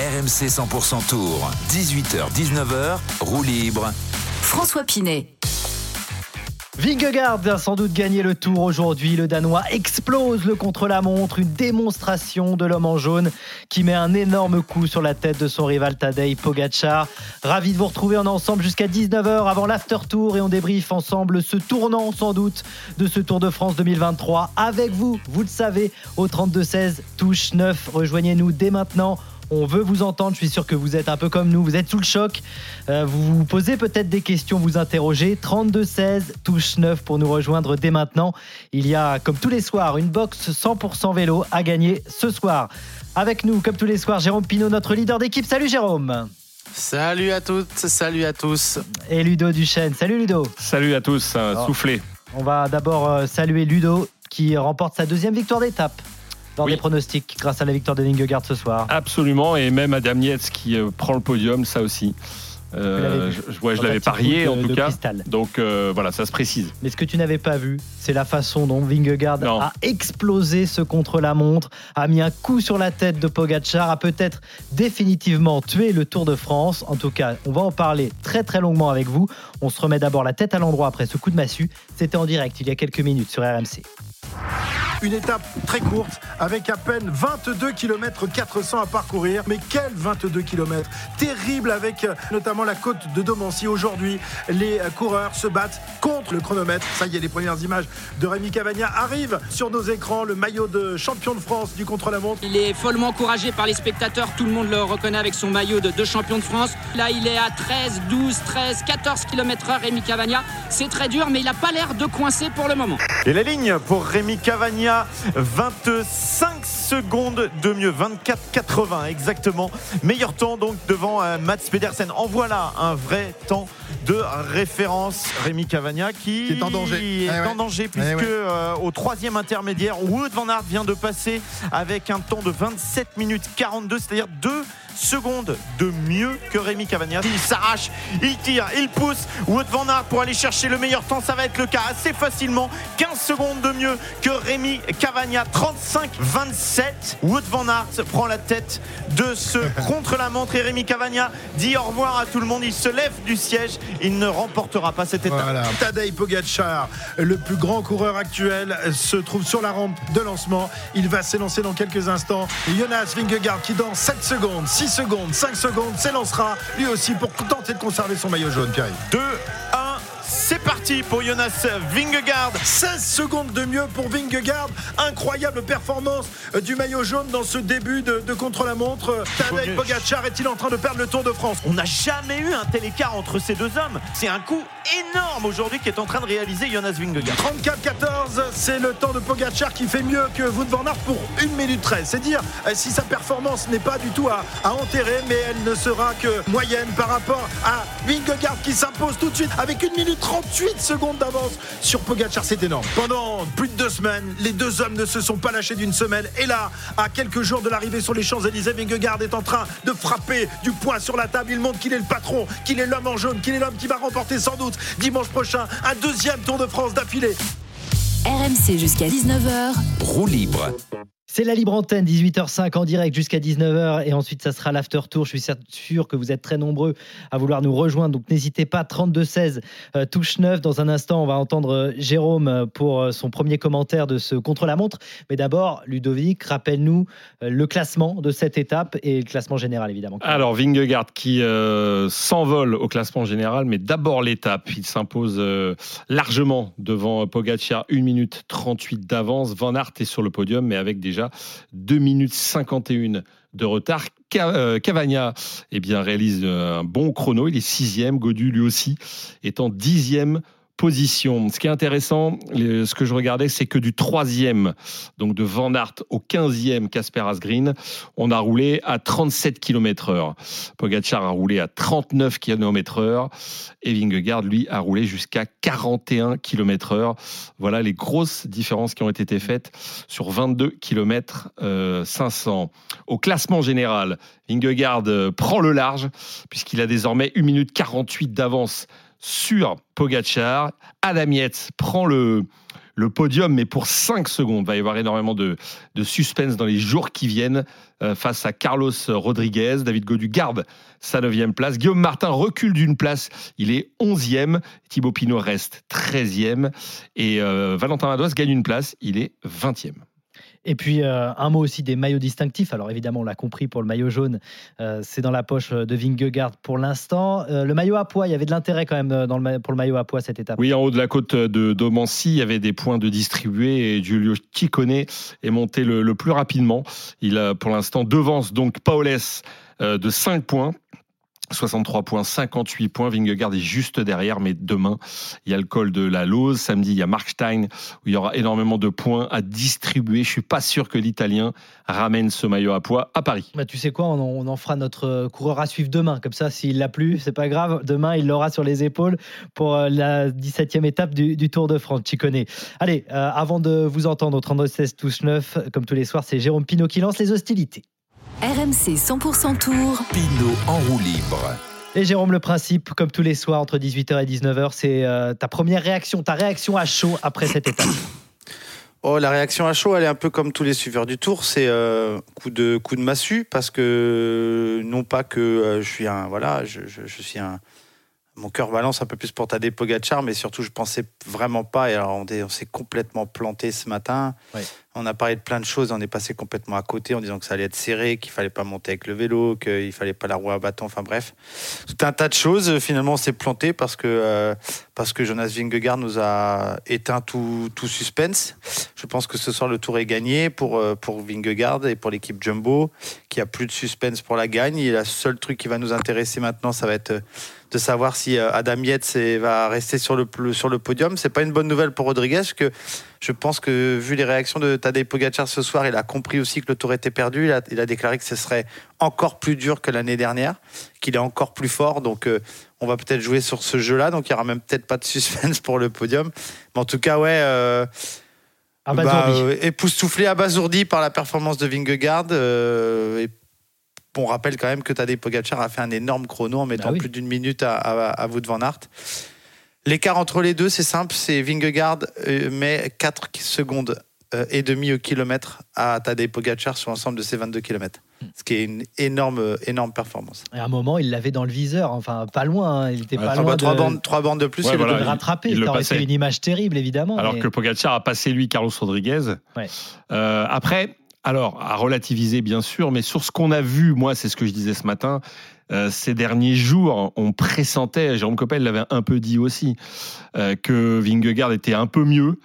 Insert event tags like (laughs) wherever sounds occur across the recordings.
RMC 100% Tour, 18h-19h, roue libre. François Pinet. Vingegaard a sans doute gagné le tour aujourd'hui. Le Danois explose le contre-la-montre, une démonstration de l'homme en jaune qui met un énorme coup sur la tête de son rival Tadej Pogacar. Ravi de vous retrouver en ensemble jusqu'à 19h avant l'after tour et on débriefe ensemble ce tournant sans doute de ce Tour de France 2023 avec vous, vous le savez, au 32-16 touche 9. Rejoignez-nous dès maintenant on veut vous entendre. Je suis sûr que vous êtes un peu comme nous. Vous êtes sous le choc. Euh, vous vous posez peut-être des questions, vous interrogez. 32-16, touche 9 pour nous rejoindre dès maintenant. Il y a, comme tous les soirs, une box 100% vélo à gagner ce soir. Avec nous, comme tous les soirs, Jérôme Pinault, notre leader d'équipe. Salut Jérôme. Salut à toutes, salut à tous. Et Ludo Duchesne. Salut Ludo. Salut à tous, soufflez. On va d'abord euh, saluer Ludo qui remporte sa deuxième victoire d'étape les pronostics grâce à la victoire de Vingegaard ce soir. Absolument, et même Adam Yates qui euh, prend le podium, ça aussi. Euh, je, je l'avais parié en tout cas. Donc euh, voilà, ça se précise. Mais ce que tu n'avais pas vu, c'est la façon dont Vingegaard a explosé ce contre-la-montre, a mis un coup sur la tête de Pogacar, a peut-être définitivement tué le Tour de France. En tout cas, on va en parler très très longuement avec vous. On se remet d'abord la tête à l'endroit après ce coup de massue. C'était en direct il y a quelques minutes sur RMC. Une étape très courte avec à peine 22 km 400 à parcourir. Mais quel 22 km Terrible avec euh, notamment la côte de Domancy. Aujourd'hui, les euh, coureurs se battent contre le chronomètre. Ça y est, les premières images de Rémi Cavagna arrivent sur nos écrans. Le maillot de champion de France du contre-la-montre. Il est follement encouragé par les spectateurs. Tout le monde le reconnaît avec son maillot de, champion de France. Là, il est à 13, 12, 13, 14 km/h. Rémi Cavagna, c'est très dur, mais il n'a pas l'air de coincer pour le moment. Et la ligne pour Rémi Cavagna 25 secondes de mieux, 24,80 exactement. Meilleur temps donc devant euh, Mats Pedersen. En voilà un vrai temps de référence. Rémi Cavagna qui, est en danger, est en danger puisque euh, au troisième intermédiaire, Wood van Aert vient de passer avec un temps de 27 minutes 42, c'est-à-dire deux secondes de mieux que Rémi Cavagna. Il s'arrache, il tire, il pousse. Wood van Aert pour aller chercher le meilleur temps, ça va être le cas assez facilement. 15 secondes de mieux que Rémi Cavagna, 35-27. Wood van Aert prend la tête de ce (laughs) contre-la-montre et Rémi Cavagna dit au revoir à tout le monde. Il se lève du siège, il ne remportera pas cette étape. Voilà. Tadej Pogacar, le plus grand coureur actuel, se trouve sur la rampe de lancement. Il va s'élancer dans quelques instants. Jonas Vingegaard qui dans 7 secondes, 6 secondes, 5 secondes s'élancera lui aussi pour tenter de conserver son maillot jaune, Pierre. 2, 1, c'est parti pour Jonas Vingegaard. 16 secondes de mieux pour Vingegaard. Incroyable performance euh, du maillot jaune dans ce début de, contre-la-montre. Tadej Pogacar est-il en train de perdre le Tour de France? On n'a jamais eu un tel écart entre ces deux hommes. C'est un coup énorme aujourd'hui qui est en train de réaliser Jonas Vingegaard. 34-14, c'est le temps de Pogacar qui fait mieux que Wout van Aert pour 1 minute 13. C'est dire euh, si sa performance n'est pas du tout à, à, enterrer, mais elle ne sera que moyenne par rapport à Vingegaard qui s'impose tout de suite avec 1 minute 38 secondes d'avance sur Pogacar. C'est énorme. Pendant plus de deux semaines, les deux hommes ne se sont pas lâchés d'une semelle. Et là, à quelques jours de l'arrivée sur les Champs-Élysées, Vingegaard est en train de frapper du poing sur la table. Il montre qu'il est le patron, qu'il est l'homme en jaune, qu'il est l'homme qui va remporter sans doute dimanche prochain un deuxième Tour de France d'affilée. RMC jusqu'à 19h. Roue libre. C'est la libre antenne, 18h05 en direct jusqu'à 19h et ensuite ça sera l'after tour. Je suis sûr que vous êtes très nombreux à vouloir nous rejoindre, donc n'hésitez pas. 32-16, euh, touche 9. Dans un instant, on va entendre euh, Jérôme euh, pour son premier commentaire de ce contre-la-montre. Mais d'abord, Ludovic, rappelle-nous le classement de cette étape et le classement général évidemment. Alors Vingegaard qui s'envole au classement général, mais d'abord l'étape. Il s'impose largement devant Pogacar, 1 minute 38 d'avance. Van Aert est sur le podium, mais avec déjà 2 minutes 51 de retard. Euh, Cavagna eh réalise un bon chrono, il est sixième, Godu lui aussi est en dixième position. Ce qui est intéressant, ce que je regardais, c'est que du troisième, donc de Van Aert au 15e Casper Asgreen, on a roulé à 37 km heure. Pogacar a roulé à 39 km heure et Vingegaard, lui, a roulé jusqu'à 41 km heure. Voilà les grosses différences qui ont été faites sur 22 km 500. Au classement général, Vingegaard euh, prend le large puisqu'il a désormais 1 minute 48 d'avance sur Pogachar. Adam Yates prend le, podium, mais pour 5 secondes. Il va y avoir énormément de, suspense dans les jours qui viennent euh, face à Carlos Rodriguez. David Godu garde sa 9 place. Guillaume Martin recule d'une place. Il est 11e. Thibaut Pinot reste 13e. Et euh, Valentin Madois gagne une place. Il est 20e. Et puis euh, un mot aussi des maillots distinctifs. Alors évidemment, on l'a compris pour le maillot jaune, euh, c'est dans la poche de Vingegaard pour l'instant. Euh, le maillot à poids, il y avait de l'intérêt quand même dans le, pour le maillot à poids cette étape. Oui, en haut de la côte de Domancy, il y avait des points de distribuer et Giulio Ciccone est monté le, le plus rapidement. Il a pour l'instant devance donc Paoles de 5 points 63 points, 58 points. Vingegaard est juste derrière, mais demain, il y a le col de la Lose. Samedi, il y a Markstein, où il y aura énormément de points à distribuer. Je suis pas sûr que l'Italien ramène ce maillot à poids à Paris. Bah, tu sais quoi, on en, fera notre coureur à suivre demain. Comme ça, s'il l'a plus, c'est pas grave. Demain, il l'aura sur les épaules pour euh, la 17e étape du, Tour de France. Tu connais. Allez, euh, avant de vous entendre au 32 16 touche 9, comme tous les soirs, c'est Jérôme Pinot qui lance les hostilités. RMC 100% Tour. Pinot en roue libre. Et Jérôme, le principe, comme tous les soirs entre 18h et 19h, c'est euh, ta première réaction, ta réaction à chaud après cette étape. (coughs) Oh, la réaction à chaud, elle est un peu comme tous les suiveurs du Tour, c'est euh, coup de coup de massue parce que non pas que euh, je suis un voilà, je, je suis un mon cœur balance un peu plus pour Tadej Pogacar, mais surtout je pensais vraiment pas. Et alors on, on s'est complètement planté ce matin. On a parlé de plein de choses, on est passé complètement à côté en disant que ça allait être serré, qu'il fallait pas monter avec le vélo, qu'il fallait pas la roue à bâton. Enfin bref, tout un tas de choses. Finalement, on s'est planté parce que euh, parce que Jonas Vingegaard nous a éteint tout, tout suspense. Je pense que ce soir le tour est gagné pour euh, pour Vingegaard et pour l'équipe Jumbo, qui a plus de suspense pour la gagne. Et le seul truc qui va nous intéresser maintenant, ça va être de savoir si euh, Adam Yates va rester sur le, sur le podium. C'est pas une bonne nouvelle pour Rodriguez, que je pense que vu les réactions de Tadej Pogacar ce soir, il a compris aussi que le tour était perdu. Il a, déclaré que ce serait encore plus dur que l'année dernière, qu'il est encore plus fort. Donc euh, on va peut-être jouer sur ce jeu-là. Donc il y aura même peut-être pas de suspense pour le podium. Mais en tout cas, ouais. Euh, bah, euh, époustouflé, abasourdi par la performance de Vingegaard. et on rappelle quand même que Tadej Pogacar a fait un énorme chrono en mettant bah plus d'une minute à, à, Wout van Aert. L'écart entre les deux, c'est simple, c'est Vingegaard euh, met 4 secondes euh, et demi au kilomètre à Tadej Pogacar sur l'ensemble de ses 22 km. Hmm. Ce qui est une énorme, énorme performance. Et à un moment, il l'avait dans le viseur, enfin pas loin, hein. il était pas loin. Trois, bandes, trois bandes de plus, il le rattraper. Ça aurait été une image terrible, évidemment. Alors que Pogacar a passé lui Carlos Rodriguez. Euh, après, alors, à relativiser bien sûr, mais sur ce qu'on a vu, moi, c'est ce que je disais ce matin, euh, ces derniers jours, on pressentait, Jérôme Coppel l'avait un peu dit aussi, euh, que Vingegaard était un peu mieux,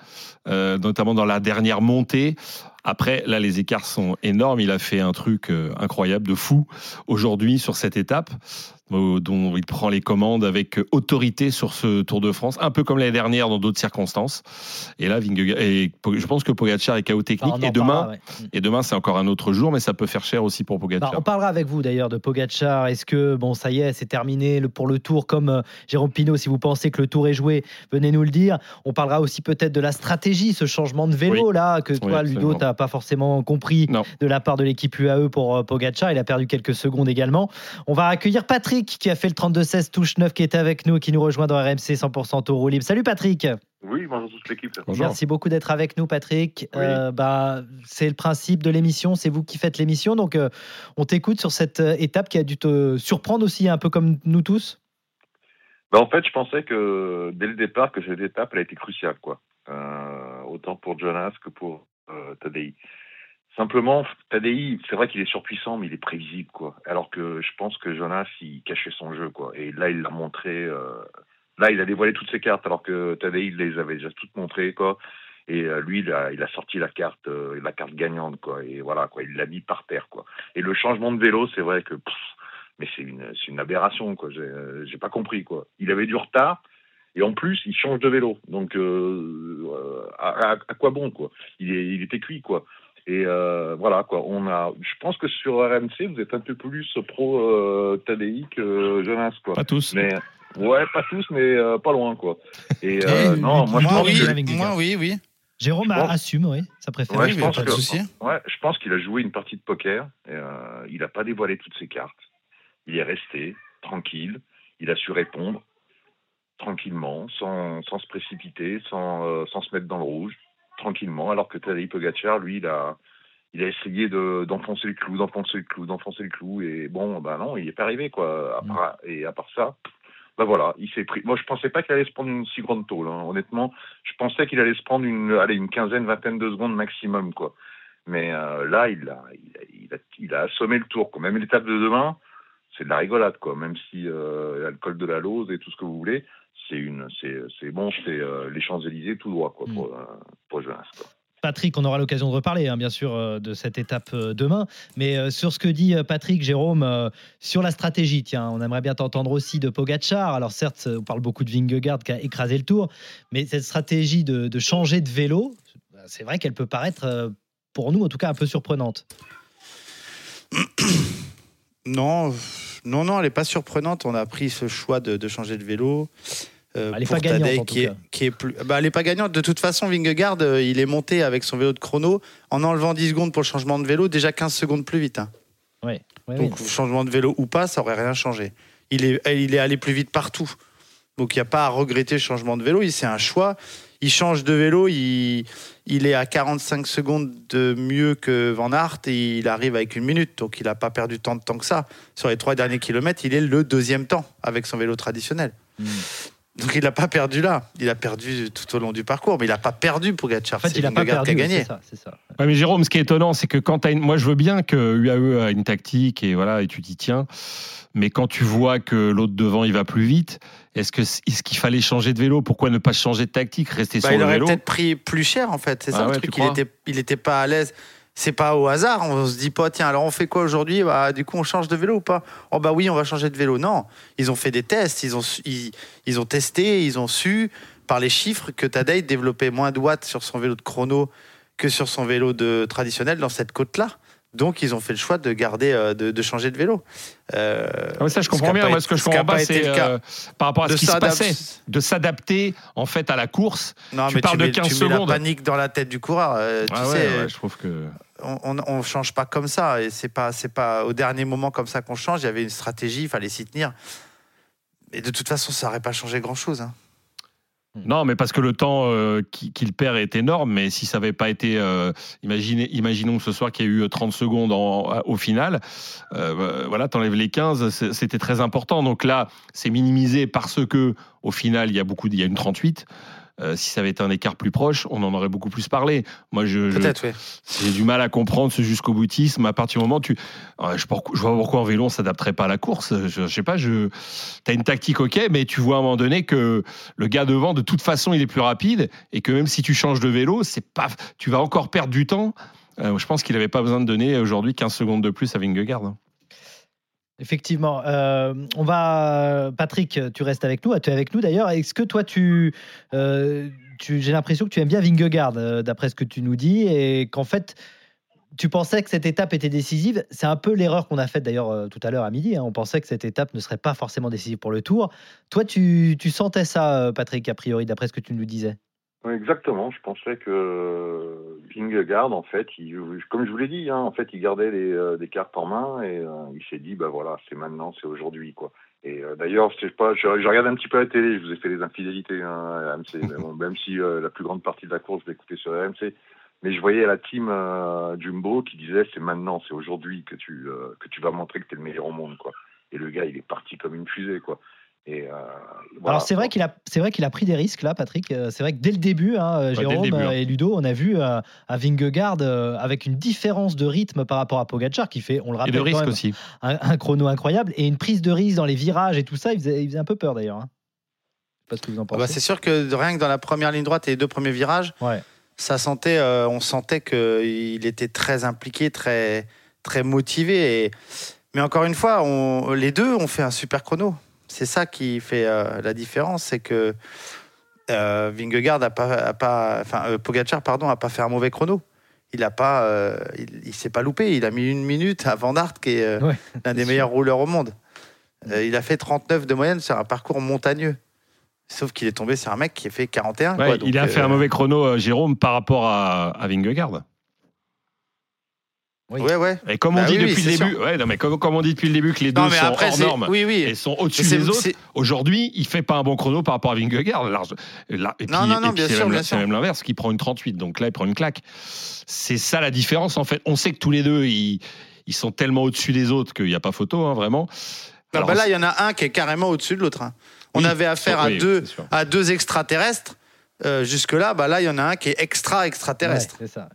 euh, notamment dans la dernière montée. Après, là, les écarts sont énormes. Il a fait un truc incroyable, de fou, aujourd'hui sur cette étape dont il prend les commandes avec autorité sur ce Tour de France, un peu comme l'année dernière dans d'autres circonstances. Et là, et je pense que Pogacar est chaos technique. et, demain, et demain, c'est encore un autre jour, mais ça peut faire cher aussi pour Pogacar. Bah, on parlera avec vous d'ailleurs de Pogacar. Est-ce que, bon, ça y est, c'est terminé pour le Tour, comme euh, Jérôme Pinault, si vous pensez que le Tour est joué, venez nous le dire. On parlera aussi peut-être de la stratégie, ce changement de vélo là, que toi, Ludo, tu n'as pas forcément compris de la part de l'équipe UAE pour euh, Pogacar. Il a perdu quelques secondes également. On va accueillir Patrick qui a fait le 32-16 touche 9 qui est avec nous et qui nous rejoint dans RMC 100% Tour Libre. Salut Patrick oui, bonjour toute l'équipe. Merci beaucoup d'être avec nous, Patrick. Euh, bah, c'est le principe de l'émission, c'est vous qui faites l'émission. Donc, euh, on t'écoute sur cette euh, étape qui a dû te surprendre aussi, un peu comme nous tous. Bah, en fait, je pensais que dès le départ, que cette étape, elle a été cruciale. Quoi. autant pour Jonas que pour Tadei. Simplement, Tadei, c'est vrai qu'il est surpuissant, mais il est prévisible, quoi. Alors que je pense que Jonas, il cachait son jeu, quoi. Et là, il l'a montré. Euh... Là, il a dévoilé toutes ses cartes, alors que Tadei, il les avait déjà toutes montrées, quoi. Et euh, lui, il a, sorti la carte, euh, la carte gagnante, quoi. Et voilà, quoi. Il l'a mis par terre, quoi. Et le changement de vélo, c'est vrai que, mais c'est une, c'est une aberration, quoi. J'ai, j'ai pas compris, quoi. Il avait du retard. Et en plus, il change de vélo. Donc, à, à, quoi bon, quoi? Il, est, il était cuit, quoi. Et euh, voilà quoi. On a, je pense que sur RMC, vous êtes un peu plus pro euh, Tadei que Jonas quoi. Pas tous. Mais ouais, pas tous, mais euh, pas loin quoi. Et euh, non, moi, moi, oui, moi oui, oui. Jérôme assume, oui, ça préfère. Ouais, je pense pas de souci. Ouais, je pense qu'il a joué une partie de poker. Et, euh, il n'a pas dévoilé toutes ses cartes. Il est resté tranquille. Il a su répondre. tranquillement, sans, sans se précipiter, sans, euh, sans se mettre dans le rouge, tranquillement, alors que Tadej Pogacar, lui, il a, il a essayé de, d'enfoncer le clou, d'enfoncer le clou, d'enfoncer le clou, et bon, bah non, il est pas arrivé, quoi. À part- et à part ça, bah voilà, il s'est pris. Moi, je pensais pas qu'il allait se prendre une si grande tôle, hein. honnêtement. Je pensais qu'il allait se prendre une, allez, une quinzaine, vingtaine de secondes maximum, quoi. Mais euh, là, il a, il, a, il, a, il a assommé le tour, quoi. Même l'étape de demain, c'est de la rigolade, quoi. Même si euh, il a le col de la Lose et tout ce que vous voulez, c'est une, c'est, c'est bon, c'est euh, les Champs Élysées tout droit, quoi, pour, euh, pour Jonas, quoi. Patrick, on aura l'occasion de reparler, hein, bien sûr, euh, de cette étape demain. Mais euh, sur ce que dit Patrick, Jérôme, euh, sur la stratégie, tiens, on aimerait bien t'entendre aussi de Pogachar. Alors certes, on parle beaucoup de Vingegaard qui a écrasé le tour, mais cette stratégie de, de changer de vélo, c'est vrai qu'elle peut paraître, pour nous en tout cas, un peu surprenante. Non, non, non, elle n'est pas surprenante. On a pris ce choix de, de changer de vélo. Euh, Elle est pour pas gagnante, tout qui est, cas. qui est plus. Bah, elle n'est pas gagnante. De toute façon, Vingegaard, euh, il est monté avec son vélo de chrono en enlevant 10 secondes pour le changement de vélo, déjà 15 secondes plus vite. hein. Ouais, ouais, Donc, oui. changement de vélo ou pas, ça aurait rien changé. Il est, il est allé plus vite partout. Donc, il n'y a pas à regretter le changement de vélo. C'est un choix. Il change de vélo. Il, il est à 45 secondes de mieux que Van Aert et il arrive avec une minute. Donc, il n'a pas perdu tant de temps que ça. Sur les trois derniers kilomètres, il est le deuxième temps avec son vélo traditionnel. Hmm. Donc, il n'a pas perdu là. Il a perdu tout au long du parcours, mais il n'a pas perdu pour Gatchar. En fait, il n'a pas perdu. a gagné. C'est ça, c'est ça. Ouais, mais Jérôme, ce qui est étonnant, c'est que quand t'as une... moi je veux bien que UAE a une tactique et voilà et tu t'y tiens, mais quand tu vois que l'autre devant il va plus vite, est-ce que est-ce qu'il fallait changer de vélo? Pourquoi ne pas changer de tactique, rester Bah, sur il le aurait vélo? peut-être pris plus cher en fait. C'est Ah ça ouais, le truc. Il était, il était pas à l'aise. C'est pas au hasard. On se dit pas tiens alors on fait quoi aujourd'hui? Bah du coup on change de vélo ou pas? Oh bah oui on va changer de vélo. Non, ils ont fait des tests. Ils ont ils, ont testé. Ils ont su par les chiffres que Tadej développait moins de watts sur son vélo de chrono que sur son vélo de traditionnel dans cette côte là. Donc ils ont fait le choix de garder euh, de, de changer de vélo. Euh, Ah ça je comprends bien. Moi ce que je comprends pas, c'est euh, par rapport à De ce qui se passait, de s'adapter en fait à la course. Non, Tu mais parles de mets, 15 tu mets la secondes. panique dans la tête du coureur. euh, tu Ah sais, ouais, ouais, je trouve que on, on change pas comme ça et c'est pas c'est pas au dernier moment comme ça qu'on change. Il y avait une stratégie, il fallait s'y tenir. Et de toute façon, ça n'aurait pas changé grand chose. Non, mais parce que le temps euh, qui- qu'il perd est énorme, mais si ça n'avait pas été, euh, imaginez, imaginons ce soir qu'il y a eu 30 secondes en- au final, euh, voilà, t'enlèves les 15, c'est- c'était très important. Donc là, c'est minimisé parce que au final, il y a beaucoup, il y a une 38. Euh, si ça avait été un écart plus proche, on en aurait beaucoup plus parlé. Moi, je, oui. j'ai du mal à comprendre ce jusqu'au boutisme. À partir du moment où tu, Euh, je, je vois pourquoi en vélo on s'adapterait pas à la course. Je, je sais pas, je, t'as une tactique ok, mais tu vois à un moment donné que le gars devant, de toute façon, il est plus rapide et que même si tu changes de vélo, c'est pas, tu vas encore perdre du temps. Euh, je pense qu'il avait pas besoin de donner aujourd'hui 15 secondes de plus à Vingegaard. Effectivement. Euh, on va, Patrick, tu restes avec nous. Tu es avec nous d'ailleurs. Est-ce que toi, tu, euh, j'ai l'impression que tu aimes bien Vingegaard, euh, d'après ce que tu nous dis, et qu'en fait, tu pensais que cette étape était décisive. C'est un peu l'erreur qu'on a faite d'ailleurs tout à l'heure à midi. hein. On pensait que cette étape ne serait pas forcément décisive pour le Tour. Toi, tu, tu sentais ça, Patrick, a priori, d'après ce que tu nous disais? Exactement, je pensais que Vingegaard, en fait, il, comme je vous l'ai dit, hein, en fait, il gardait les, euh, des cartes en main et euh, il s'est dit, bah voilà, c'est maintenant, c'est aujourd'hui, quoi. Et euh, d'ailleurs, je sais pas, je, regarde un petit peu la télé, je vous ai fait les infidélités hein, à (laughs) bon, même si euh, la plus grande partie de la course, je écouté sur RMC, mais je voyais la team euh, Jumbo qui disait, c'est maintenant, c'est aujourd'hui que tu euh, que tu vas montrer que tu es le meilleur au monde, quoi. Et le gars, il est parti comme une fusée, quoi. Et euh, voilà. Alors c'est vrai qu'il a, c'est vrai qu'il a pris des risques là, Patrick. Euh, C'est vrai que dès le début, hein, le Jérôme début, hein. et Ludo, on a vu euh, à Vingegaard euh, avec une différence de rythme par rapport à Pogacar qui fait, on le Et rappelle, de quand risque même, aussi. un, un chrono incroyable et une prise de risque dans les virages et tout ça. Il faisait, il faisait un peu peur d'ailleurs. hein. Pas ce que vous en Ah bah, pensez. c'est sûr que rien que dans la première ligne droite et les deux premiers virages, Ouais. ça sentait, euh, on sentait qu'il était très impliqué, très, très motivé. Et... Mais encore une fois, on, les deux ont fait un super chrono. C'est ça qui fait euh, la différence, c'est que euh, Vingegaard a pas, a pas, enfin euh, Pogacar pardon, a pas fait un mauvais chrono. Il a pas, il, il s'est pas loupé. Il a mis une minute à Van Aert, qui est Ouais, l'un des sûr. meilleurs rouleurs au monde. Euh, il a fait 39 de moyenne sur un parcours montagneux. Sauf qu'il est tombé sur un mec qui a fait 41. Ouais, quoi. Donc, il a fait un mauvais chrono, Jérôme, par rapport à, à Vingegaard. Oui. Ouais, ouais. Et comme on Bah dit oui, oui, depuis le c'est début, ouais, non, mais comme, comme on dit depuis le début que les deux Non, mais sont après, hors normes oui, oui. et sont au-dessus des autres, aujourd'hui, il fait pas un bon chrono par rapport à Vingegaard. Large- là- et puis, Non, non, non, bien c'est sûr, c'est même l'inverse, qui prend une 38. Donc là, il prend une claque. C'est ça la différence, en fait. On sait que tous les deux, ils, ils sont tellement au-dessus des autres qu'il n'y a pas photo, hein, vraiment. Ah Alors, bah là, il y en a un qui est carrément au-dessus de l'autre. hein. On Oui. avait affaire à, Oui, deux, à deux extraterrestres. Euh, Jusque-là, bah là, il y en a un qui est Ouais, extra-extraterrestre. c'est ça.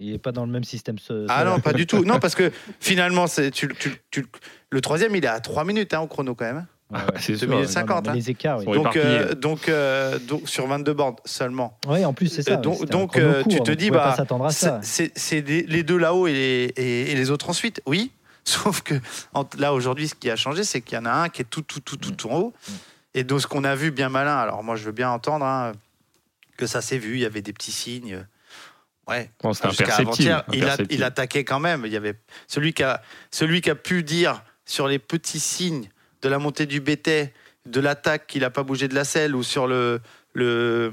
Il n'est pas dans le même système. ce- ah non, pas du tout. Non, (laughs) parce que finalement, c'est- tu, tu- tu- le troisième, il est à 3 minutes hein, au chrono quand même. Ouais, ouais. c'est deux sûr, minutes ouais. cinq. 50, Non, hein. Les écarts, oui. Donc, euh, donc, euh, donc, sur 22 bornes seulement. Oui, en plus, c'est ça. Euh, donc, un donc, euh, court, tu te donc on dis, bah, à c'est ça. c'est- c'est des- les deux là-haut et les, et, et les autres ensuite. Oui, (laughs) sauf que en- là, aujourd'hui, ce qui a changé, c'est qu'il y en a un qui est tout, tout, tout, tout, en haut. Mm. Et donc, ce qu'on a vu bien malin, alors moi, je veux bien entendre hein, que ça s'est vu, il y avait des petits signes. Ouais, c'était jusqu'à imperceptible. avant-hier, il, a- attaquait quand même. Il y avait celui qui a, celui qui a pu dire sur les petits signes de la montée du BT, de l'attaque qu'il n'a pas bougé de la selle, ou sur le, le,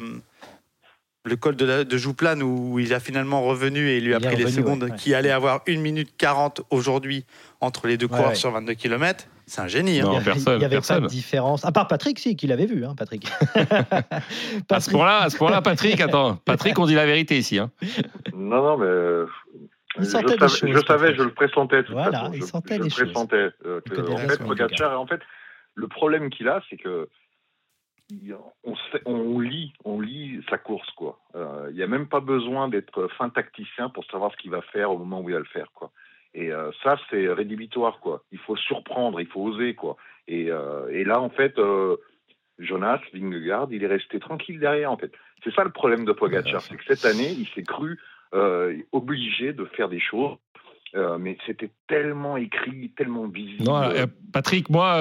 le col de, la- de Jouplane où il a finalement revenu et il lui a Il pris les revenu, secondes ouais, ouais. qui allait avoir 1 minute 40 aujourd'hui entre les deux Ouais, coureurs ouais. sur 22 km. C'est un génie. hein. Non, il y avait, personne, il y avait pas de différence. À part Patrick, si, qui l'avait vu, hein, (laughs) Patrick. À ce point-là, à ce point-là, Patrick, attends, Patrick, on dit la vérité ici. Hein. Non, non, mais. euh, Il je sentait des savais, choses, je, savais Patrick. je le pressentais. de Voilà, façon. il Je- sentait je les choses. pressentais, euh, que, en fait, son Pogacar, en fait, le problème qu'il a, c'est que il- on, sait- on lit, on lit sa course, quoi. Euh, Il n'y a même pas besoin d'être fin tacticien pour savoir ce qu'il va faire au moment où il va le faire, quoi. Et euh, ça, c'est rédhibitoire, quoi. Il faut surprendre, il faut oser, quoi. Et, euh, et là, en fait, euh, Jonas Vingegaard, il est resté tranquille derrière, en fait. C'est ça le problème de Pogacar, c'est que cette année, il s'est cru obligé de faire des choses, mais c'était tellement écrit, tellement visible. Non, Patrick, moi,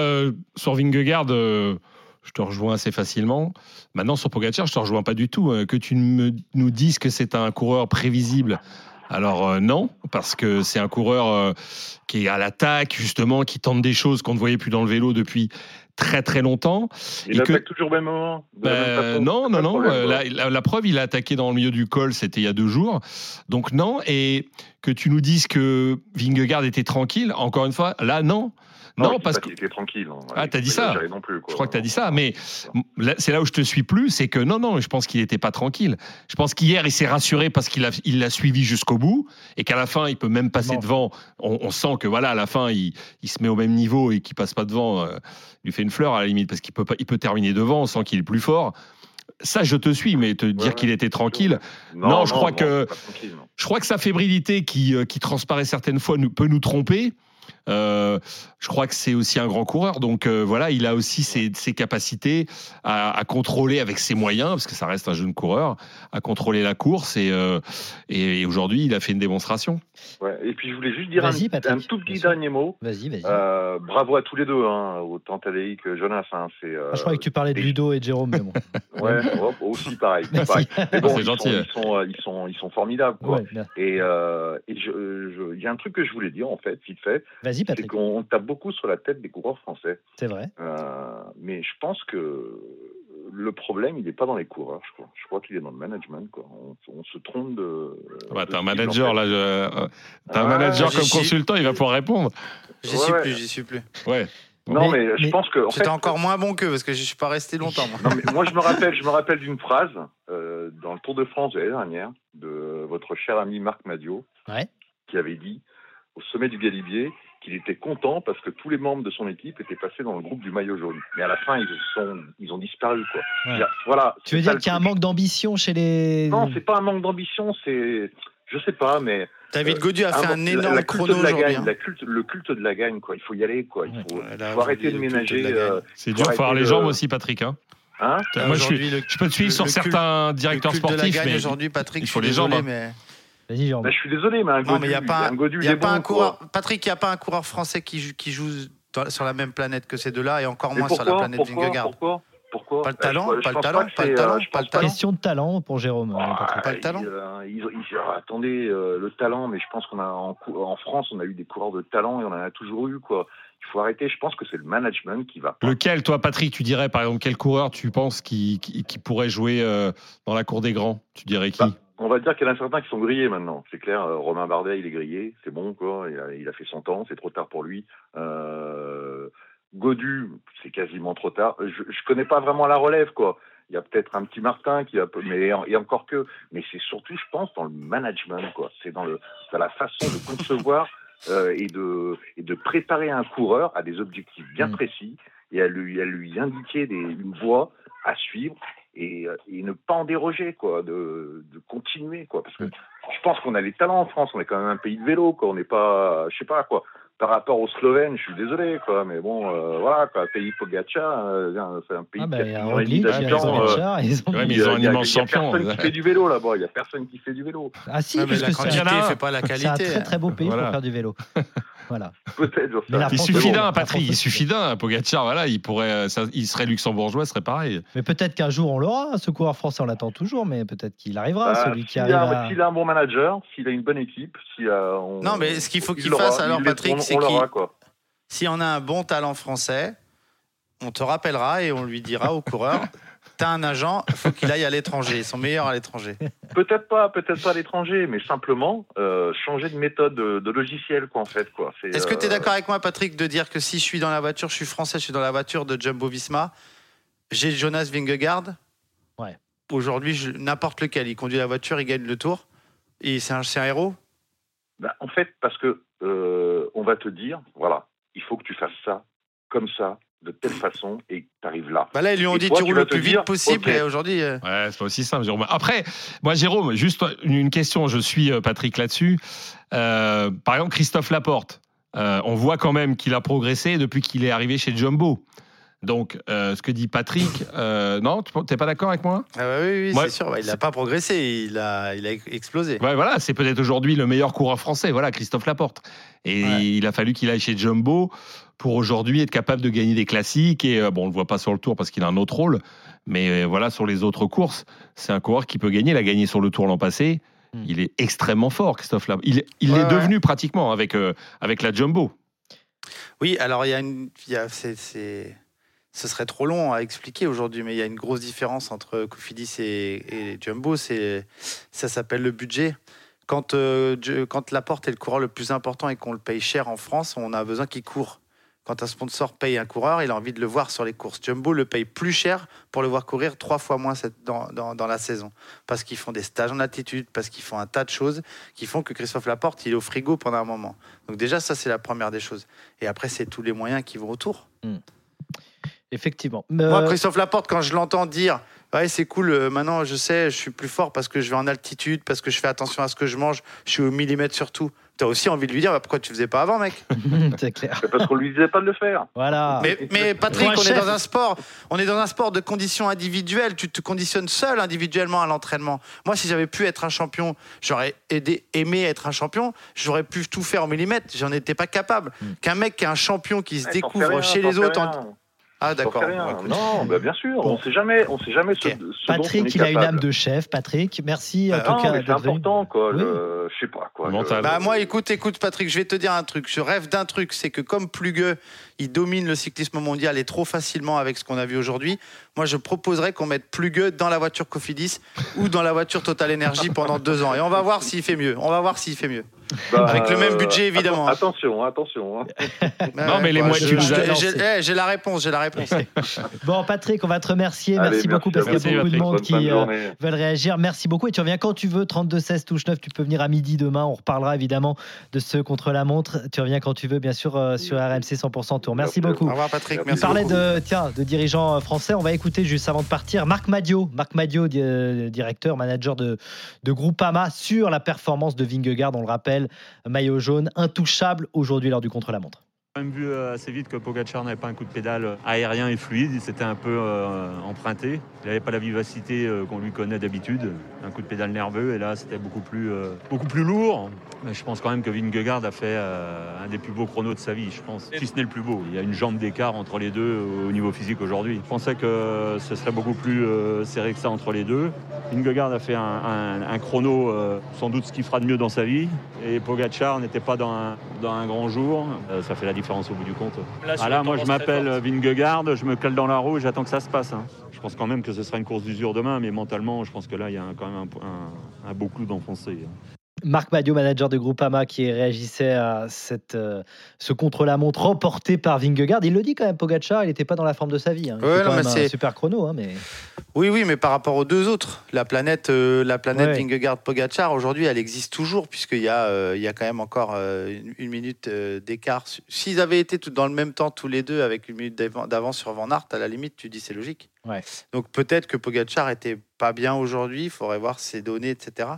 sur Vingegaard, je te rejoins assez facilement. Maintenant, sur Pogacar, je te rejoins pas du tout. Que tu me, nous dises que c'est un coureur prévisible. Alors euh, non, parce que c'est un coureur euh, qui est à l'attaque, justement, qui tente des choses qu'on ne voyait plus dans le vélo depuis très très longtemps. il et que- attaque toujours au même moment. même façon, non, non, non. problème, euh, la- la preuve, il a attaqué dans le milieu du col, c'était il y a deux jours. Donc non. Et que tu nous dises que Vingegaard était tranquille, encore une fois, là, non. Non, parce qu'il était tranquille. hein. Ah, t'as dit ça. exagérer Non plus, quoi. je crois que tu as dit ça, mais c'est là où je te suis plus, c'est que non, non, je pense qu'il n'était pas tranquille. Je pense qu'hier, il s'est rassuré parce qu'il a, il l'a suivi jusqu'au bout et qu'à la fin, il peut même passer devant. On, on sent que voilà, à la fin, il, il se met au même niveau et qu'il passe pas devant, euh, il lui fait une fleur à la limite parce qu'il peut pas, il peut terminer devant. On sent qu'il est plus fort. Ça, je te suis, mais te dire ouais, qu'il était tranquille, Non, Non, je crois que- je crois que sa fébrilité qui, euh, qui transparaît certaines fois nous, peut nous tromper. Euh, je crois que c'est aussi un grand coureur, donc euh, voilà, il a aussi ses, ses capacités à, à contrôler avec ses moyens, parce que ça reste un jeune coureur, à contrôler la course. Et, euh, et, et aujourd'hui, il a fait une démonstration. Ouais. Et puis, je voulais juste dire un, tout petit dernier mot. Vas-y, vas-y. Euh, bravo à tous les deux, hein, autant Tadei que Jonas. Hein, c'est, euh, Ah, je croyais que tu parlais de Ludo et de Jérôme, mais bon. (laughs) Ouais, ouais, aussi pareil. Mais bon, C'est ils, gentil, sont, ils, sont, ils, sont, ils sont formidables. Quoi. Ouais, bien. Et euh, et je, je- il y a un truc que je voulais dire, en fait, vite fait, Vas-y, c'est Patrick. qu'on tape beaucoup sur la tête des coureurs français. C'est vrai. Euh, mais je pense que le problème, il n'est pas dans les coureurs, je crois. Je crois qu'il est dans le management. Quoi. On, on se trompe de. Ah bah, de t'as un manager là, je- euh, t'as un Ah, manager comme suis. consultant, il va pouvoir répondre. J'y Ouais, suis ouais. plus, j'y suis plus. Ouais. Non, Mais- mais, je mais- pense que. en fait, encore moins bon qu'eux parce que je suis pas resté longtemps. Moi. Non, mais moi, je me rappelle, je me rappelle d'une phrase euh, dans le Tour de France de l'année dernière de votre cher ami Marc Madio, Ouais. qui avait dit au sommet du Galibier qu'il était content parce que tous les membres de son équipe étaient passés dans le groupe du maillot jaune. Mais à la fin, ils sont, ils ont disparu, quoi. Ouais. Dire, Voilà. Tu veux dire qu'il y a un manque d'ambition chez les. Non, c'est pas un manque d'ambition, c'est, je sais pas, mais David Godieu a fait un la- énorme la culte chrono de la gagne, hein. la culte, le culte de la gagne, quoi. Il faut y aller, quoi. Il faut, Ouais, là, faut arrêter de ménager. la euh, C'est dur, faut avoir les jambes aussi, Patrick. Hein. Hein Moi, je, suis- le- je peux te suivre sur le culte- certains le directeurs la sportifs, gagne mais aujourd'hui, Patrick, il je faut suis les jambes, désolé, hein. mais Vas-y, bah, je suis désolé, mais un non, mais il y a Godu- pas, un Godu, il il y a pas bon, un coureur. Patrick, il n'y a pas un coureur français qui joue, qui joue dans- sur la même planète que ces deux-là et encore Mais moins sur la planète pourquoi, Vingegaard? pourquoi Pourquoi? Pas le Bah, talent, je pas le pense talent, pas le c'est, talent, euh, pas le pense talent. Question de talent pour Jérôme. euh, Ah, Patrick. Pas le talent. il, euh, ils- ils- euh, attendez, euh, le talent, mais je pense qu'on a en, France, on a eu des coureurs de talent et on en a toujours eu quoi. Il faut arrêter. Je pense que c'est le management qui va. pas. Lequel, toi, Patrick, tu dirais, par exemple, quel coureur tu penses qui, qui, qui pourrait jouer euh, dans la cour des grands? Tu dirais qui? Bah, on va dire qu'il y en a certains qui sont grillés maintenant. C'est clair, euh, Romain Bardet, il est grillé, c'est bon, quoi. Il a, il a fait son temps, c'est trop tard pour lui. Euh, Godu, c'est quasiment trop tard. Je, je connais pas vraiment la relève, quoi. Il y a peut-être un petit Martin qui a, mais et encore que. Mais c'est surtout, je pense, dans le management, quoi. C'est dans le, dans la façon de concevoir (laughs) euh, et de et de préparer un coureur à des objectifs bien Mm. précis et à lui à lui indiquer des, une voie à suivre et, euh, et ne pas en déroger, quoi, de, de continuer, quoi. Parce que je pense qu'on a les talents en France, on est quand même un pays de vélo, quoi. On n'est pas, je sais pas, quoi. Par rapport aux Slovènes, je suis désolé, quoi, mais bon, euh, voilà, quoi. Pays Pogacar, euh, c'est un pays Ah, bah, y a 4 millions et demi Roglic, il y a euh, ils ont- Ouais, mais ils ont un immense il y a champion. personne qui fait du vélo là-bas. Il y a personne qui fait du vélo. Ah si, Ah, mais parce la que c'est quantité un, fait pas la c'est un qualité. très très beau pays Voilà. pour faire du vélo. (laughs) voilà. Peut-être. Il suffit d'un, Patrick. Il suffit d'un. Pogacar, voilà, il pourrait, euh, ça- il serait luxembourgeois, ce serait pareil. Mais peut-être qu'un jour on l'aura, ce coureur français, on l'attend toujours, mais peut-être qu'il arrivera, Bah, celui qui s'il a, à... s'il a un bon manager, s'il a une bonne équipe, s'il a, on- Non, mais ce qu'il faut qu'il fasse, alors, Patrick, c'est on qu'il- l'aura, quoi. Si on a un bon talent français, on te rappellera et on lui dira au coureur T'as un agent, il faut qu'il aille à l'étranger. Ils sont meilleurs à l'étranger. Peut-être pas, peut-être pas à l'étranger, mais simplement euh, changer de méthode de, logiciel, quoi, en fait, quoi. C'est, Est-ce que tu es euh, d'accord avec moi, Patrick, de dire que si je suis dans la voiture, je suis français, je suis dans la voiture de Jumbo Visma, j'ai Jonas Vingegaard? Ouais. Aujourd'hui, je- n'importe lequel, il conduit la voiture, il gagne le tour. Et c'est un, c'est un héros? Bah, en fait, parce que euh, on va te dire, voilà, il faut que tu fasses ça, comme ça, de telle façon, et arrives là. bah Là, ils lui ont Et dit toi, tu roules le plus vite dire, possible. Et aujourd'hui, euh, Ouais, c'est pas aussi simple, Jérôme. Après, moi, Jérôme, juste une question. Je suis euh, Patrick là-dessus. Euh, par exemple, Christophe Laporte. euh, on voit quand même qu'il a progressé depuis qu'il est arrivé chez Jumbo. Donc, euh, ce que dit Patrick, euh, non, tu n'es pas d'accord avec moi? Ah bah oui, oui, Ouais. c'est sûr. bah, il n'a pas progressé, il a, il a explosé. Ouais, voilà, c'est peut-être aujourd'hui le meilleur coureur français, voilà, Christophe Laporte. Et Ouais. il a fallu qu'il aille chez Jumbo pour aujourd'hui être capable de gagner des classiques. Et euh, bon, on le voit pas sur le Tour parce qu'il a un autre rôle, mais euh, voilà, sur les autres courses, c'est un coureur qui peut gagner. Il a gagné sur le Tour l'an passé. Hmm. Il est extrêmement fort, Christophe Laporte. Il, il Ouais, est ouais. devenu pratiquement avec, euh, avec la Jumbo. Oui, alors il y a une. y a- ce serait trop long à expliquer aujourd'hui, mais il y a une grosse différence entre Cofidis et, et Jumbo. C'est, ça s'appelle le budget. Quand, euh, quand Laporte est le coureur le plus important et qu'on le paye cher en France, on a besoin qu'il court. Quand un sponsor paye un coureur, il a envie de le voir sur les courses. Jumbo le paye plus cher pour le voir courir trois fois moins cette- dans, dans- dans la saison. Parce qu'ils font des stages en altitude, parce qu'ils font un tas de choses qui font que Christophe Laporte, il est au frigo pendant un moment. Donc déjà, ça, c'est la première des choses. Et après, c'est tous les moyens qui vont autour. Effectivement. Moi, Euh, Christophe Laporte, quand je l'entends dire Ouais, c'est cool, euh, maintenant je sais, je suis plus fort parce que je vais en altitude, parce que je fais attention à ce que je mange, je suis au millimètre sur tout. T'as aussi envie de lui dire bah, Pourquoi tu faisais pas avant, mec? (laughs) C'est clair. C'est parce qu'on lui disait pas de le faire. Voilà. mais, mais Patrick, on est dans un sport, on est dans un sport de conditions individuelles. Tu te conditionnes seul individuellement à l'entraînement. Moi, si j'avais pu être un champion, j'aurais aidé, aimé être un champion. J'aurais pu tout faire au millimètre. J'en étais pas capable. Hmm. Qu'un mec qui est un champion qui se découvre rien, chez les autres. en- Ah d'accord. Non, bah, bien sûr, Bon. on sait jamais, on sait jamais ce, ce dont on Patrick, est il a une âme de chef. Patrick, merci en Bah, tout non, cas c'est important, quoi. Oui. le- Je sais pas, quoi. Le- Bah moi, écoute, écoute, Patrick, je vais te dire un truc. Je rêve d'un truc, c'est que comme Plugueux, il domine le cyclisme mondial et trop facilement avec ce qu'on a vu aujourd'hui, moi, je proposerais qu'on mette Plugueux dans la voiture Cofidis ou dans la voiture Total Energy pendant deux ans. Et on va voir s'il fait mieux. On va voir s'il fait mieux. Bah, Avec le même budget, évidemment. atten- Attention, attention. hein. (laughs) Non, mais les bah, tu. J'ai eh, j'ai la réponse, j'ai la réponse. (laughs) Bon, Patrick, on va te remercier. Allez, merci, beaucoup parce qu'il y a beaucoup de monde qui euh, veulent réagir. Merci beaucoup. Et tu reviens quand tu veux. 32 16 touche 9. Tu peux venir à midi demain. On reparlera évidemment de ce contre la montre. Tu reviens quand tu veux, bien sûr, euh, sur RMC 100% Tour. Merci Merci. beaucoup. Au revoir, Patrick. Merci. parlait beaucoup. de, tiens, de dirigeants euh, français. On va écouter juste avant de partir Marc Madio. Marc Madio, di- euh, directeur, manager de, de Groupama, sur la performance de Vingegaard. On le rappelle, maillot jaune, intouchable aujourd'hui lors du contre-la-montre. Quand même vu euh, assez vite que Pogacar n'avait pas un coup de pédale aérien et fluide, c'était un peu euh, emprunté. Il n'avait pas la vivacité euh, qu'on lui connaît d'habitude, un coup de pédale nerveux et là c'était beaucoup plus, euh, beaucoup plus lourd. Mais je pense quand même que Vingegaard a fait euh, un des plus beaux chronos de sa vie, je pense. Si ce n'est le plus beau. Il y a une jambe d'écart entre les deux au niveau physique aujourd'hui. Je pensais que ce serait beaucoup plus euh, serré que ça entre les deux. Vingegaard a fait un, un- chrono euh, sans doute ce qu'il fera de mieux dans sa vie. Et Pogacar n'était pas dans un, dans un grand jour. Euh, ça fait la différence au bout du compte. Ah là, moi je m'appelle Vingegaard, je me colle dans la roue et j'attends que ça se passe. hein. Je pense quand même que ce sera une course d'usure demain, mais mentalement, je pense que là, il y a un- quand même un, un- un beau clou d'enfoncer. Marc Madio, manager de Groupama, qui réagissait à cette, euh, ce contre-la-montre remporté par Vingegaard. Il le dit quand même, Pogacar, il n'était pas dans la forme de sa vie. hein. Il Ouais, fait quand non, même mais un super chrono, hein, mais Oui, oui, mais par rapport aux deux autres, la planète, euh, la planète Ouais. Vingegaard-Pogacar, aujourd'hui, elle existe toujours, puisqu'il y, a, euh, il y a quand même encore une, minute d'écart. S'ils avaient été tout dans le même temps, tous les deux, avec une minute d'avan- d'avance sur Van Aert, à la limite, tu dis c'est logique. Ouais. Donc peut-être que Pogacar était pas bien aujourd'hui, il faudrait voir ses données, etc.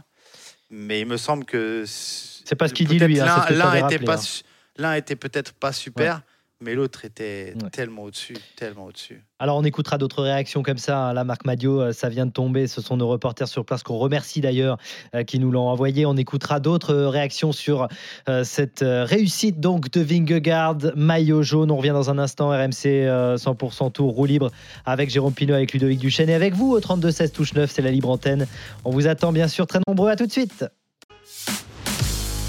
Mais il me semble que. C'est pas ce qu'il dit, lui, hein, L'un pas hein. l'un était peut-être pas super, mais l'autre était Ouais. tellement au-dessus, tellement au-dessus. Alors on écoutera d'autres réactions comme ça. hein. Là, Marc Madio, euh, ça vient de tomber. Ce sont nos reporters sur place qu'on remercie d'ailleurs euh, qui nous l'ont envoyé. On écoutera d'autres euh, réactions sur euh, cette réussite donc de Vingegaard, maillot jaune. On revient dans un instant. RMC euh, 100% Tour roue libre avec Jérôme Pinot, avec Ludovic Duchesne et avec vous au 32 16 touche 9. C'est la libre antenne. On vous attend bien sûr très nombreux. À tout de suite.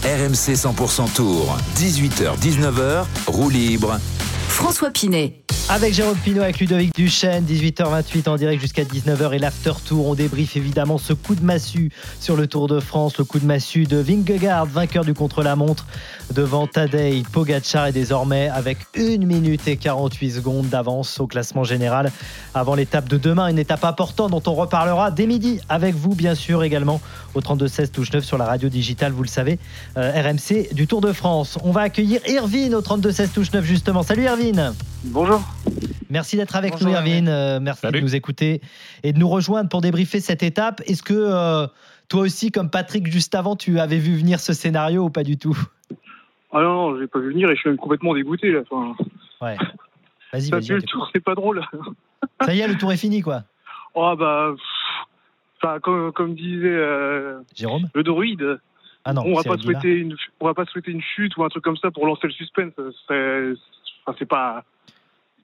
RMC 100% Tour, 18h-19h, roue libre. François Pinet. Avec Jérôme Pinot, avec Ludovic Duchesne, 18h28 en direct jusqu'à 19h et l'after tour. On débriefe évidemment ce coup de massue sur le Tour de France, le coup de massue de Vingegaard, vainqueur du contre-la-montre devant Tadej Pogacar et désormais avec 1 minute et 48 secondes d'avance au classement général avant l'étape de demain. Une étape importante dont on reparlera dès midi avec vous, bien sûr, également au 32-16 touche 9 sur la radio digitale, vous le savez, euh, RMC du Tour de France. On va accueillir Irvine au 32-16 touche 9 justement. Salut Irvine Bonjour. Merci d'être avec Bonjour, nous, Irvine. Euh, merci Salut. de nous écouter et de nous rejoindre pour débriefer cette étape. Est-ce que euh, toi aussi, comme Patrick juste avant, tu avais vu venir ce scénario ou pas du tout? Ah non, non, j'ai pas vu venir et je suis même complètement dégoûté là. Enfin, Ouais. (laughs) Vas-y, on le tour, c'est pas drôle. (laughs) Ça y est, le tour est fini, quoi. Oh bah, pff, comme, comme disait euh, Jérôme? le druide, Ah non, on va c'est pas Aguilar. souhaiter une, on va pas souhaiter une chute ou un truc comme ça pour lancer le suspense. C'est pas,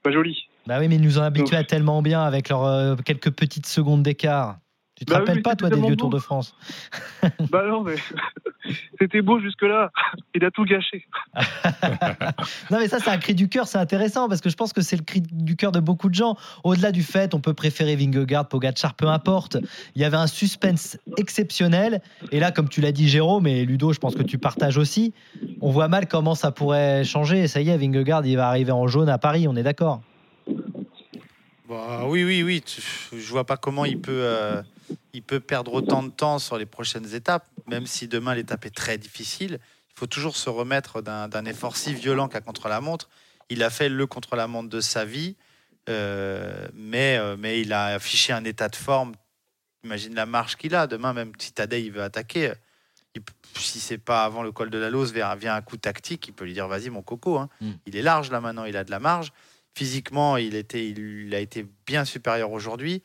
pas joli. Bah oui, mais ils nous ont habitués à tellement bien avec leurs euh, quelques petites secondes d'écart. Tu te Bah rappelles pas, toi, des vieux beau. Tours de France? (laughs) Bah non mais (laughs) c'était beau jusque là. Il a tout gâché. (laughs) Non, mais ça, c'est un cri du cœur, c'est intéressant parce que je pense que c'est le cri du cœur de beaucoup de gens. Au-delà du fait, on peut préférer Vingegaard, Pogacar, peu importe. Il y avait un suspense exceptionnel. Et là, comme tu l'as dit, Jérôme et Ludo, je pense que tu partages aussi. On voit mal comment ça pourrait changer. Ça y est, Vingegaard, il va arriver en jaune à Paris, on est d'accord? Bah, oui, oui, oui. Je vois pas comment il peut, euh, il peut perdre autant de temps sur les prochaines étapes, même si demain l'étape est très difficile. Il faut toujours se remettre d'un effort si violent qu'à contre-la-montre. Il a fait le contre-la-montre de sa vie, euh, mais, euh, mais il a affiché un état de forme. Imagine la marche qu'il a. Demain, même si Tadej il veut attaquer, il si c'est pas avant le col de la Lose, vient, vient un coup tactique, il peut lui dire vas-y mon coco. hein. Mm. Il est large là maintenant, il a de la marge. Physiquement, il, était, il a été bien supérieur aujourd'hui.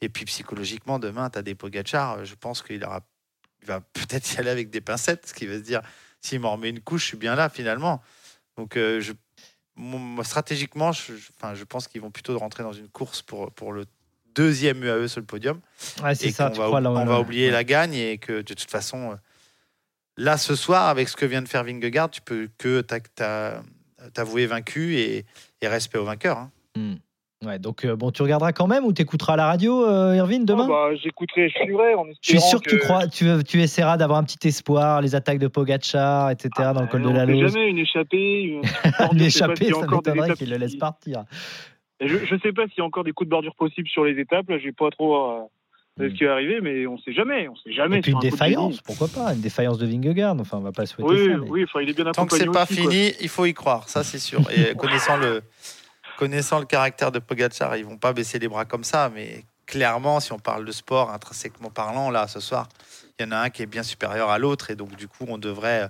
Et puis psychologiquement, demain, tu as des Pogacar. euh, Je pense qu'il aura, il va peut-être y aller avec des pincettes, ce qui va se dire s'il m'en remet une couche, je suis bien là finalement. Donc, euh, je, moi, stratégiquement, je, enfin, je pense qu'ils vont plutôt rentrer dans une course pour, pour le deuxième UAE sur le podium. Ouais, et ça, tu va, crois, là, on là, va oublier ouais. la gagne et que de toute façon, euh, là ce soir, avec ce que vient de faire Vingegaard, tu peux que t'avouer vaincu et, et respect au vainqueur. hein. Hmm. Ouais, donc euh, bon, tu regarderas quand même ou t'écouteras la radio, euh, Irvine, demain? Oh, bah, j'écouterai, je suivrai en Je suis sûr que, tu crois, tu, tu essaieras d'avoir un petit espoir, les attaques de Pogacar, etc. Ah, dans le col de on la Lose. jamais une échappée, une, (laughs) Une échappée, ça encore des m'étonnerait étapes qu'il le laisse partir. Je, je sais pas s'il y a encore des coups de bordure possibles sur les étapes. Là, j'ai pas trop euh, Mm. ce qui est arrivé, mais on sait jamais. On sait jamais. Et puis une un défaillance, pourquoi pas Une défaillance de Vingegaard. Enfin, on va pas souhaiter Oui, ça. mais- oui. Enfin, il est bien Tant que c'est pas aussi, quoi. fini, il faut y croire, ça c'est sûr. Et (laughs) connaissant le, connaissant le caractère de Pogacar, ils vont pas baisser les bras comme ça, mais clairement, si on parle de sport intrinsèquement parlant, là ce soir, il y en a un qui est bien supérieur à l'autre, et donc du coup, on devrait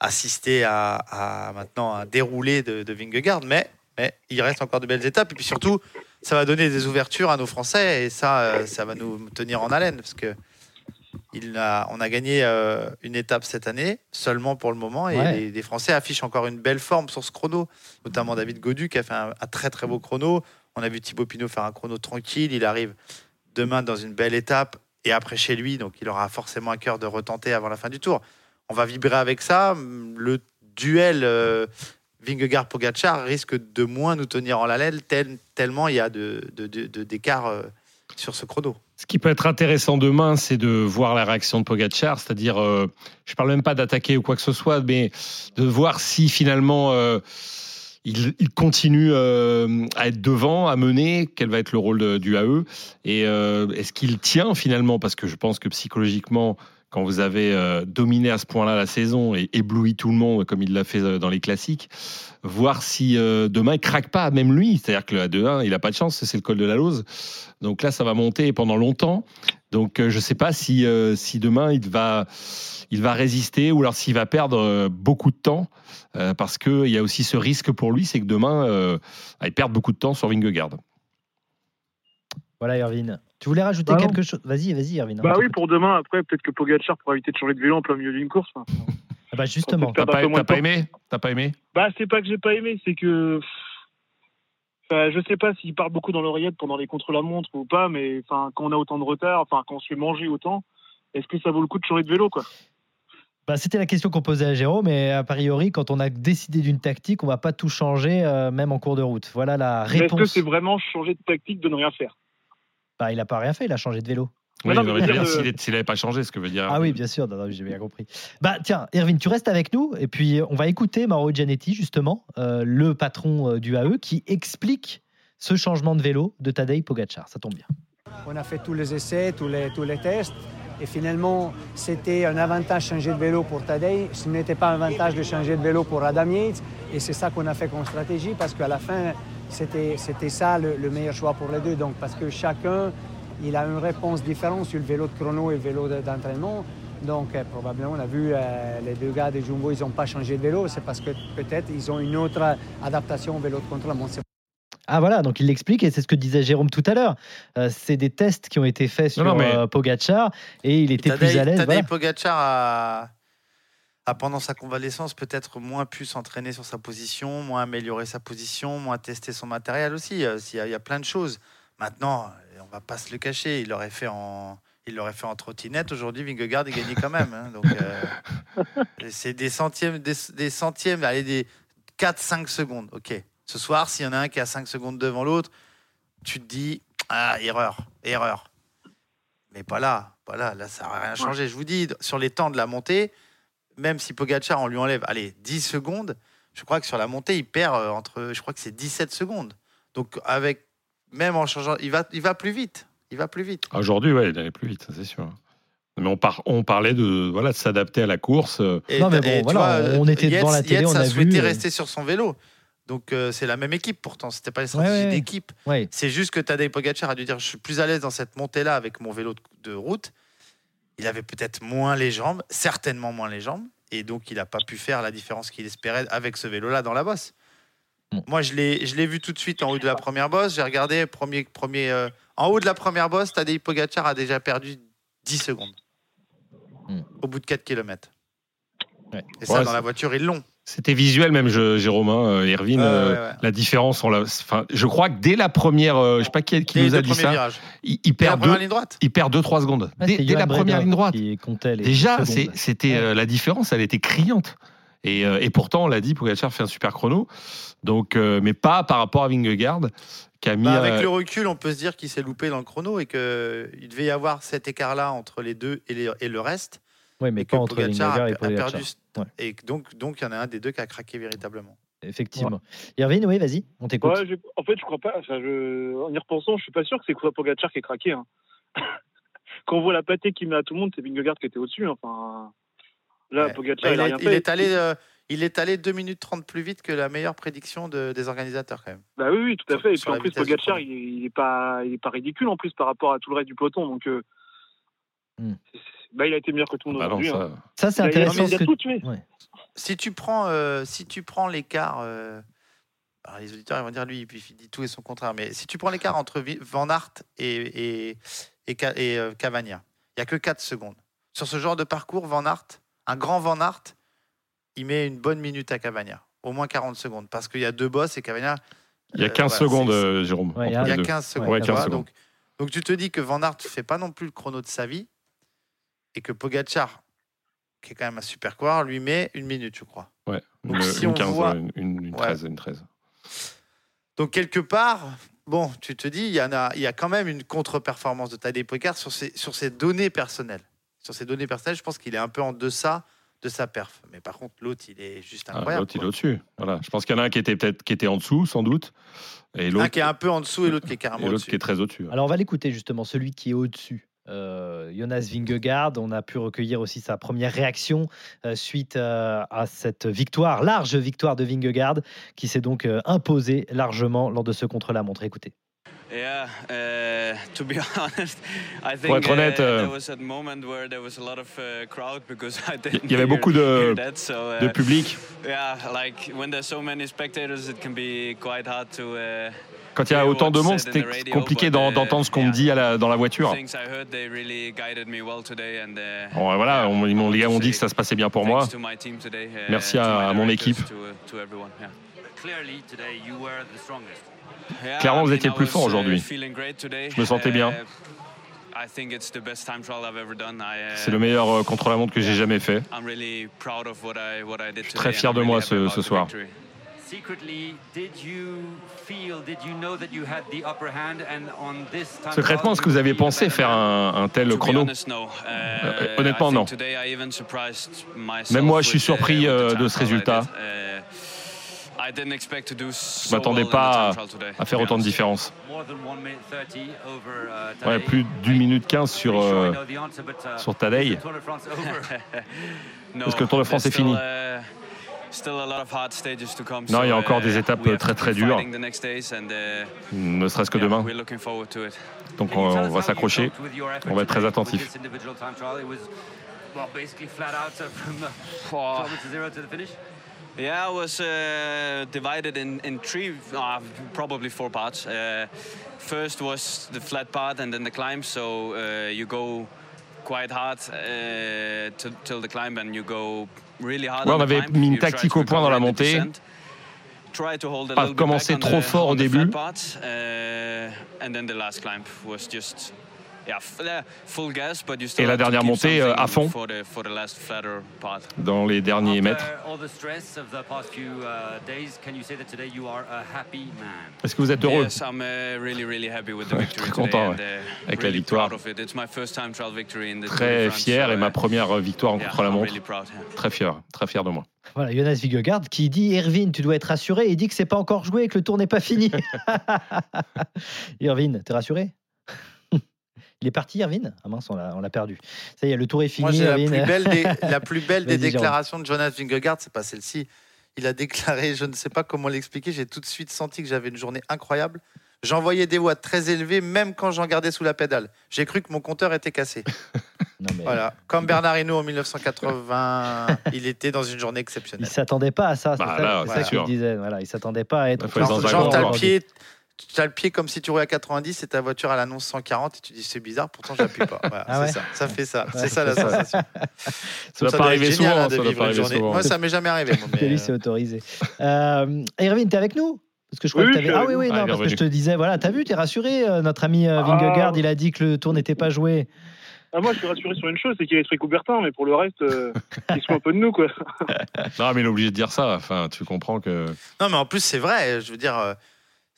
assister à, à maintenant un déroulé de, de Vingegaard, mais, mais il reste encore de belles étapes, et puis surtout, ça va donner des ouvertures à nos Français, et ça, euh, ça va nous tenir en haleine, parce que il a, on a gagné euh, une étape cette année, seulement pour le moment, et Ouais. les, les Français affichent encore une belle forme sur ce chrono, notamment David Godu qui a fait un, un très très beau chrono. On a vu Thibaut Pinot faire un chrono tranquille, il arrive demain dans une belle étape, et après chez lui, donc il aura forcément un cœur de retenter avant la fin du tour. On va vibrer avec ça. Le duel euh, Vingegaard-Pogacar risque de moins nous tenir en haleine, tel- tellement il y a de, de- de- d'écart euh, sur ce chrono. Ce qui peut être intéressant demain, c'est de voir la réaction de Pogacar, c'est-à-dire, euh, je parle même pas d'attaquer ou quoi que ce soit, mais de voir si finalement euh, il, continue euh, à être devant, à mener, quel va être le rôle du AE, et est-ce qu'il tient finalement, parce que je pense que psychologiquement, quand vous avez euh, dominé à ce point-là la saison et ébloui tout le monde comme il l'a fait euh, dans les classiques, voir si euh, demain il craque pas, même lui. C'est-à-dire que le A2-1, il a pas de chance, c'est le col de la Lose. Donc là, ça va monter pendant longtemps. Donc euh, je sais pas si, euh, si demain il va, il va résister ou alors s'il va perdre euh, beaucoup de temps. parce qu'il y a aussi ce risque pour lui, c'est que demain, il perd beaucoup de temps sur Vingegaard. Voilà, Irvine. Tu voulais rajouter Bah quelque chose Vas-y, vas-y, Irvine. Bah on oui, pour demain, après, peut-être que Pogacar pourra éviter de changer de vélo en plein milieu d'une course. Enfin, Ah bah justement. T'as pas, pas aimé? T'as pas aimé? Bah, c'est pas que j'ai pas aimé, c'est que. Enfin, je sais pas s'il part beaucoup dans l'oreillette pendant les contre-la-montre ou pas, mais enfin, quand on a autant de retard, enfin, quand on se fait manger autant, est-ce que ça vaut le coup de changer de vélo, quoi? Bah, C'était la question qu'on posait à Jérôme, mais a priori, quand on a décidé d'une tactique, on va pas tout changer, euh, même en cours de route. Voilà la Mais Est-ce que réponse. c'est vraiment changer de tactique de ne rien faire? Bah, il a pas rien fait, il a changé de vélo. Oui, s'il euh, n'avait pas changé, ce que veut dire. Ah oui, bien sûr, non, non, j'ai bien compris. Bah tiens, Erwin, tu restes avec nous et puis on va écouter Mauro Gianetti, justement, euh, le patron euh, du AE, qui explique ce changement de vélo de Tadej Pogacar. Ça tombe bien. On a fait tous les essais, tous les, tous les tests. Et finalement, c'était un avantage de changer de vélo pour Tadej. Ce n'était pas un avantage de changer de vélo pour Adam Yates. Et c'est ça qu'on a fait comme stratégie parce qu'à la fin, c'était c'était ça le, le meilleur choix pour les deux. Donc, parce que chacun, il a une réponse différente sur le vélo de chrono et le vélo de- d'entraînement. Donc, euh, probablement, on a vu euh, les deux gars de Jumbo, ils n'ont pas changé de vélo. C'est parce que peut-être ils ont une autre adaptation au vélo de contre-la-montre. C'est Ah voilà, donc il l'explique et c'est ce que disait Jérôme tout à l'heure. Euh, c'est des tests qui ont été faits sur non, mais- euh, Pogacar et il était Tadej, plus à l'aise. Tadej voilà. Pogacar a, a, pendant sa convalescence, peut-être moins pu s'entraîner sur sa position, moins améliorer sa position, moins tester son matériel aussi. Euh, Il y a, il y a plein de choses. Maintenant, euh, on va pas se le cacher, il l'aurait fait en. Il l'aurait fait en trottinette. Aujourd'hui, Vingegaard est gagné quand même. hein. donc, euh, (laughs) c'est des centièmes, des, des centièmes, allez, des 4-5 secondes. Ok. Ce soir, s'il y en a un qui à 5 secondes devant l'autre, tu te dis, ah, erreur, erreur. Mais pas là, pas là. Là, ça n'a rien changé. Je vous dis, sur les temps de la montée, même si Pogacar, on lui enlève, allez, 10 secondes, je crois que sur la montée, il perd euh, entre, je crois que c'est 17 secondes. Donc, avec, même en changeant, il va, il va plus vite. Il va plus vite. Aujourd'hui, ouais, il allait plus vite, c'est sûr. Mais on, par- on parlait de, voilà, de s'adapter à la course. euh, Et, Non, mais bon, et tu voilà, vois, on était Yates- devant la télé, Yates on a a souhaité vu, euh, rester sur son vélo. Donc, euh, c'est la même équipe pourtant. C'était pas une stratégie Ouais, ouais, ouais. d'équipe. Ouais. C'est juste que Tadej Pogacar a dû dire je suis plus à l'aise dans cette montée-là avec mon vélo de, de route. Il avait peut-être moins les jambes, certainement moins les jambes, et donc il n'a pas pu faire la différence qu'il espérait avec ce vélo-là dans la bosse. Bon. Moi, je l'ai, vu tout de suite en haut de la première bosse. J'ai regardé premier, premier, euh, en haut de la première bosse, Tadej Pogacar a déjà perdu 10 secondes Hmm. au bout de 4 km. Ouais. Et ça, dans la voiture, ils l'ont. C'était visuel même, je- Jérôme, hein, euh, Irvine, Ouais, euh, ouais, ouais. la différence. On l'a- enfin, je crois que dès la première, euh, je sais pas qui, nous a dit ça, virages. il, perd deux, ligne droite. il perd deux trois secondes. Ouais, dès la première ligne droite. Qui comptait les Déjà, c'était Ouais. euh, la différence, elle était criante. Et, euh, et pourtant, on l'a dit, Pogacar fait un super chrono. Donc, euh, mais pas par rapport à Vingegaard, qui a mis. Bah, avec euh, le recul, on peut se dire qu'il s'est loupé dans le chrono et qu'il devait y avoir cet écart-là entre les deux et, les- et le reste. Ouais, mais et que pas entre Pogacar a, et a Pogacar. perdu. Ouais. Et donc, donc, il y en a un des deux qui a craqué véritablement. Effectivement. Irvine, oui, vas-y, on t'écoute. Ouais, en fait, je crois pas. Enfin, je... En y repensant, je suis pas sûr que c'est soit Pogacar qui est craqué. hein. (laughs) Quand on voit la pâtée qu'il met à tout le monde, c'est Vingegaard qui était au-dessus. hein. Enfin, là, Ouais. Pogacar, Bah, il, a il, rien est, il fait. est allé, euh, il est allé 2 minutes 30 plus vite que la meilleure prédiction de- des organisateurs quand même. Bah oui, oui, tout à Sur- fait. Et puis en plus, Pogacar, il est, il est pas, il est pas ridicule en plus par rapport à tout le reste du peloton. Donc, euh, Hmm. Bah, il a été meilleur que tout le monde bah aujourd'hui. hein. ça- Ça, c'est Il a- il a- intéressant. il a ce que- tout tué. Ouais. Si tu prends, euh, si tu prends l'écart, euh, alors les auditeurs ils vont dire lui, puis il dit tout et son contraire, mais si tu prends l'écart entre Van Aert et, et, et, et, euh, Cavagna, il n'y a que 4 secondes. Sur ce genre de parcours, Van Aert, un grand Van Aert, il met une bonne minute à Cavagna, au moins 40 secondes, parce qu'il y a deux bosses et Cavagna. il y a euh, 15 voilà, secondes, Jérôme. Ouais, il y a- Il y les a deux. 15 secondes. Ouais, tu 15 vois, secondes. donc, donc tu te dis que Van Aert fait pas non plus le chrono de sa vie et que Pogacar, qui est quand même un super coureur, lui met une minute, je crois. Ouais, Donc, une, si une on 15, voit- une, une, une Ouais. 13, une 13. Donc quelque part, bon, tu te dis, il y, en a, il y a quand même une contre-performance de Tadej Pogacar sur ses, sur ses données personnelles. Sur ses données personnelles, je pense qu'il est un peu en deçà de sa perf. Mais par contre, l'autre, il est juste Ah, incroyable. L'autre, il est au-dessus. Voilà. Je pense qu'il y en a un qui était peut-être qui était en dessous, sans doute, et Un l'autre qui est un peu en dessous et l'autre qui est et carrément l'autre au-dessus. qui est très au-dessus. Alors on va l'écouter justement, celui qui est au-dessus. Euh, Jonas Vingegaard, on a pu recueillir aussi sa première réaction euh, suite euh, à cette victoire, large victoire de Vingegaard, qui s'est donc euh, imposé largement lors de ce contre-la-montre. Écoutez. Yeah, uh, (laughs) to be honest, I think Pour être honnête, uh, there was a moment where there was a lot of uh, crowd because (laughs) I didn't Il y avait hear- beaucoup de, hear that, so, uh, de public. Yeah, like when there's so many spectators, it can be quite hard to. Uh, Quand il y a autant de monde, c'était compliqué d'entendre ce qu'on me dit à la- dans la voiture. Bon, voilà, on- ils m'ont- les gars m'ont dit que ça se passait bien pour moi. uh, Merci à, mon équipe. uh, to everyone, yeah. Clearly, today you were the strongest. Yeah, Clairement, I vous étiez le plus fort uh, aujourd'hui. Je me sentais bien. I think it's the best time trial I've ever done. I, C'est le meilleur euh, contre-la-montre que j'ai jamais fait. I'm really proud of what I what I did Je suis très fier I'm de moi ce, soir. Secrètement, est-ce que vous avez pensé faire un, un tel chrono. Uh, Euh, honnêtement, non. Même moi, je suis uh, surpris euh, de ce résultat. Uh, Je so m'attendais pas à, faire autant de différence. More than 1 minute 30 over uh, Ouais, plus d'une minute 15 sur, euh, uh, sur? No, (laughs) Est-ce que le Tour de France est fini? Still, uh, Still a lot of hard stages to come, Non, il y a so, encore uh, des étapes we have très, to très dures. uh, Ne serait-ce que demain. we're looking forward to it. Donc on, on va s'accrocher. On va être très attentif. This individual time trial, it was well, basically flat out uh, from the kilometer zero to the finish? Yeah, I was uh, divided in, in three, uh, probably four parts. Uh, first was the flat part and then the climb. So uh, you go quite hard uh, till, till the climb and you go Ouais, on avait mis une tactique au point dans la montée. Pas commencer trop fort au début. Et la dernière montée, euh, à fond. Dans les derniers mètres. After all the stress of the past few uh, days, can you say that today you are a happy man? Est-ce que vous êtes heureux? Uh, really, really happy with the Ouais, victory très content, ouais, uh, avec la victoire. Très fier et ma première victoire en contre-la-montre. Très fier, très fier de moi. Voilà, Jonas Vingegaard qui dit Irvine, tu dois être rassuré. Et il dit que c'est pas encore joué et que le tour n'est pas fini. (laughs) Irvine, t'es rassuré? Il est parti, Irvine? Ah mince, on l'a on l'a perdu. Ça y est, le tour est fini. Moi, la plus belle des, la (laughs) plus belle des Vas-y, Jérôme. déclarations de Jonas Vingegaard, c'est pas celle-ci. Il a déclaré, je ne sais pas comment l'expliquer, j'ai tout de suite senti que j'avais une journée incroyable. J'envoyais des watts très élevés, même quand j'en gardais sous la pédale. J'ai cru que mon compteur était cassé. (laughs) Voilà, comme Bernard Hinault en 1980, il était dans une journée Il exceptionnelle. s'attendait pas à ça. C'est Bah ça, là, c'est c'est ça qu'il disait. Voilà, il s'attendait pas à être. faut être dans grand t'as le pied, comme si tu roulais à 90 et ta voiture elle annonce 140 et tu dis c'est bizarre, pourtant j'appuie pas. Voilà, Ah c'est ouais ça, ça fait ça, Ouais, c'est ça la ça. sensation. Ça va doit pas arriver souvent, hein, de ça doit vivre une journée. souvent. Moi ça m'est jamais arrivé. moi, mais, euh, c'est autorisé. Euh, Irvine, t'es avec nous? Parce que je crois Oui, que suis Ah oui, oui, vous. non, Ah, parce que je te disais, voilà, t'as vu, t'es rassuré, euh, notre ami euh, Vingegaard, il a dit que le tour n'était pas joué. Ah, moi, je suis rassuré sur une chose, c'est qu'il est très Coubertin, mais pour le reste, euh, (laughs) il se un peu de nous, quoi. (laughs) Non, mais il est obligé de dire ça. Enfin, tu comprends que. Non mais en plus c'est vrai, je veux dire.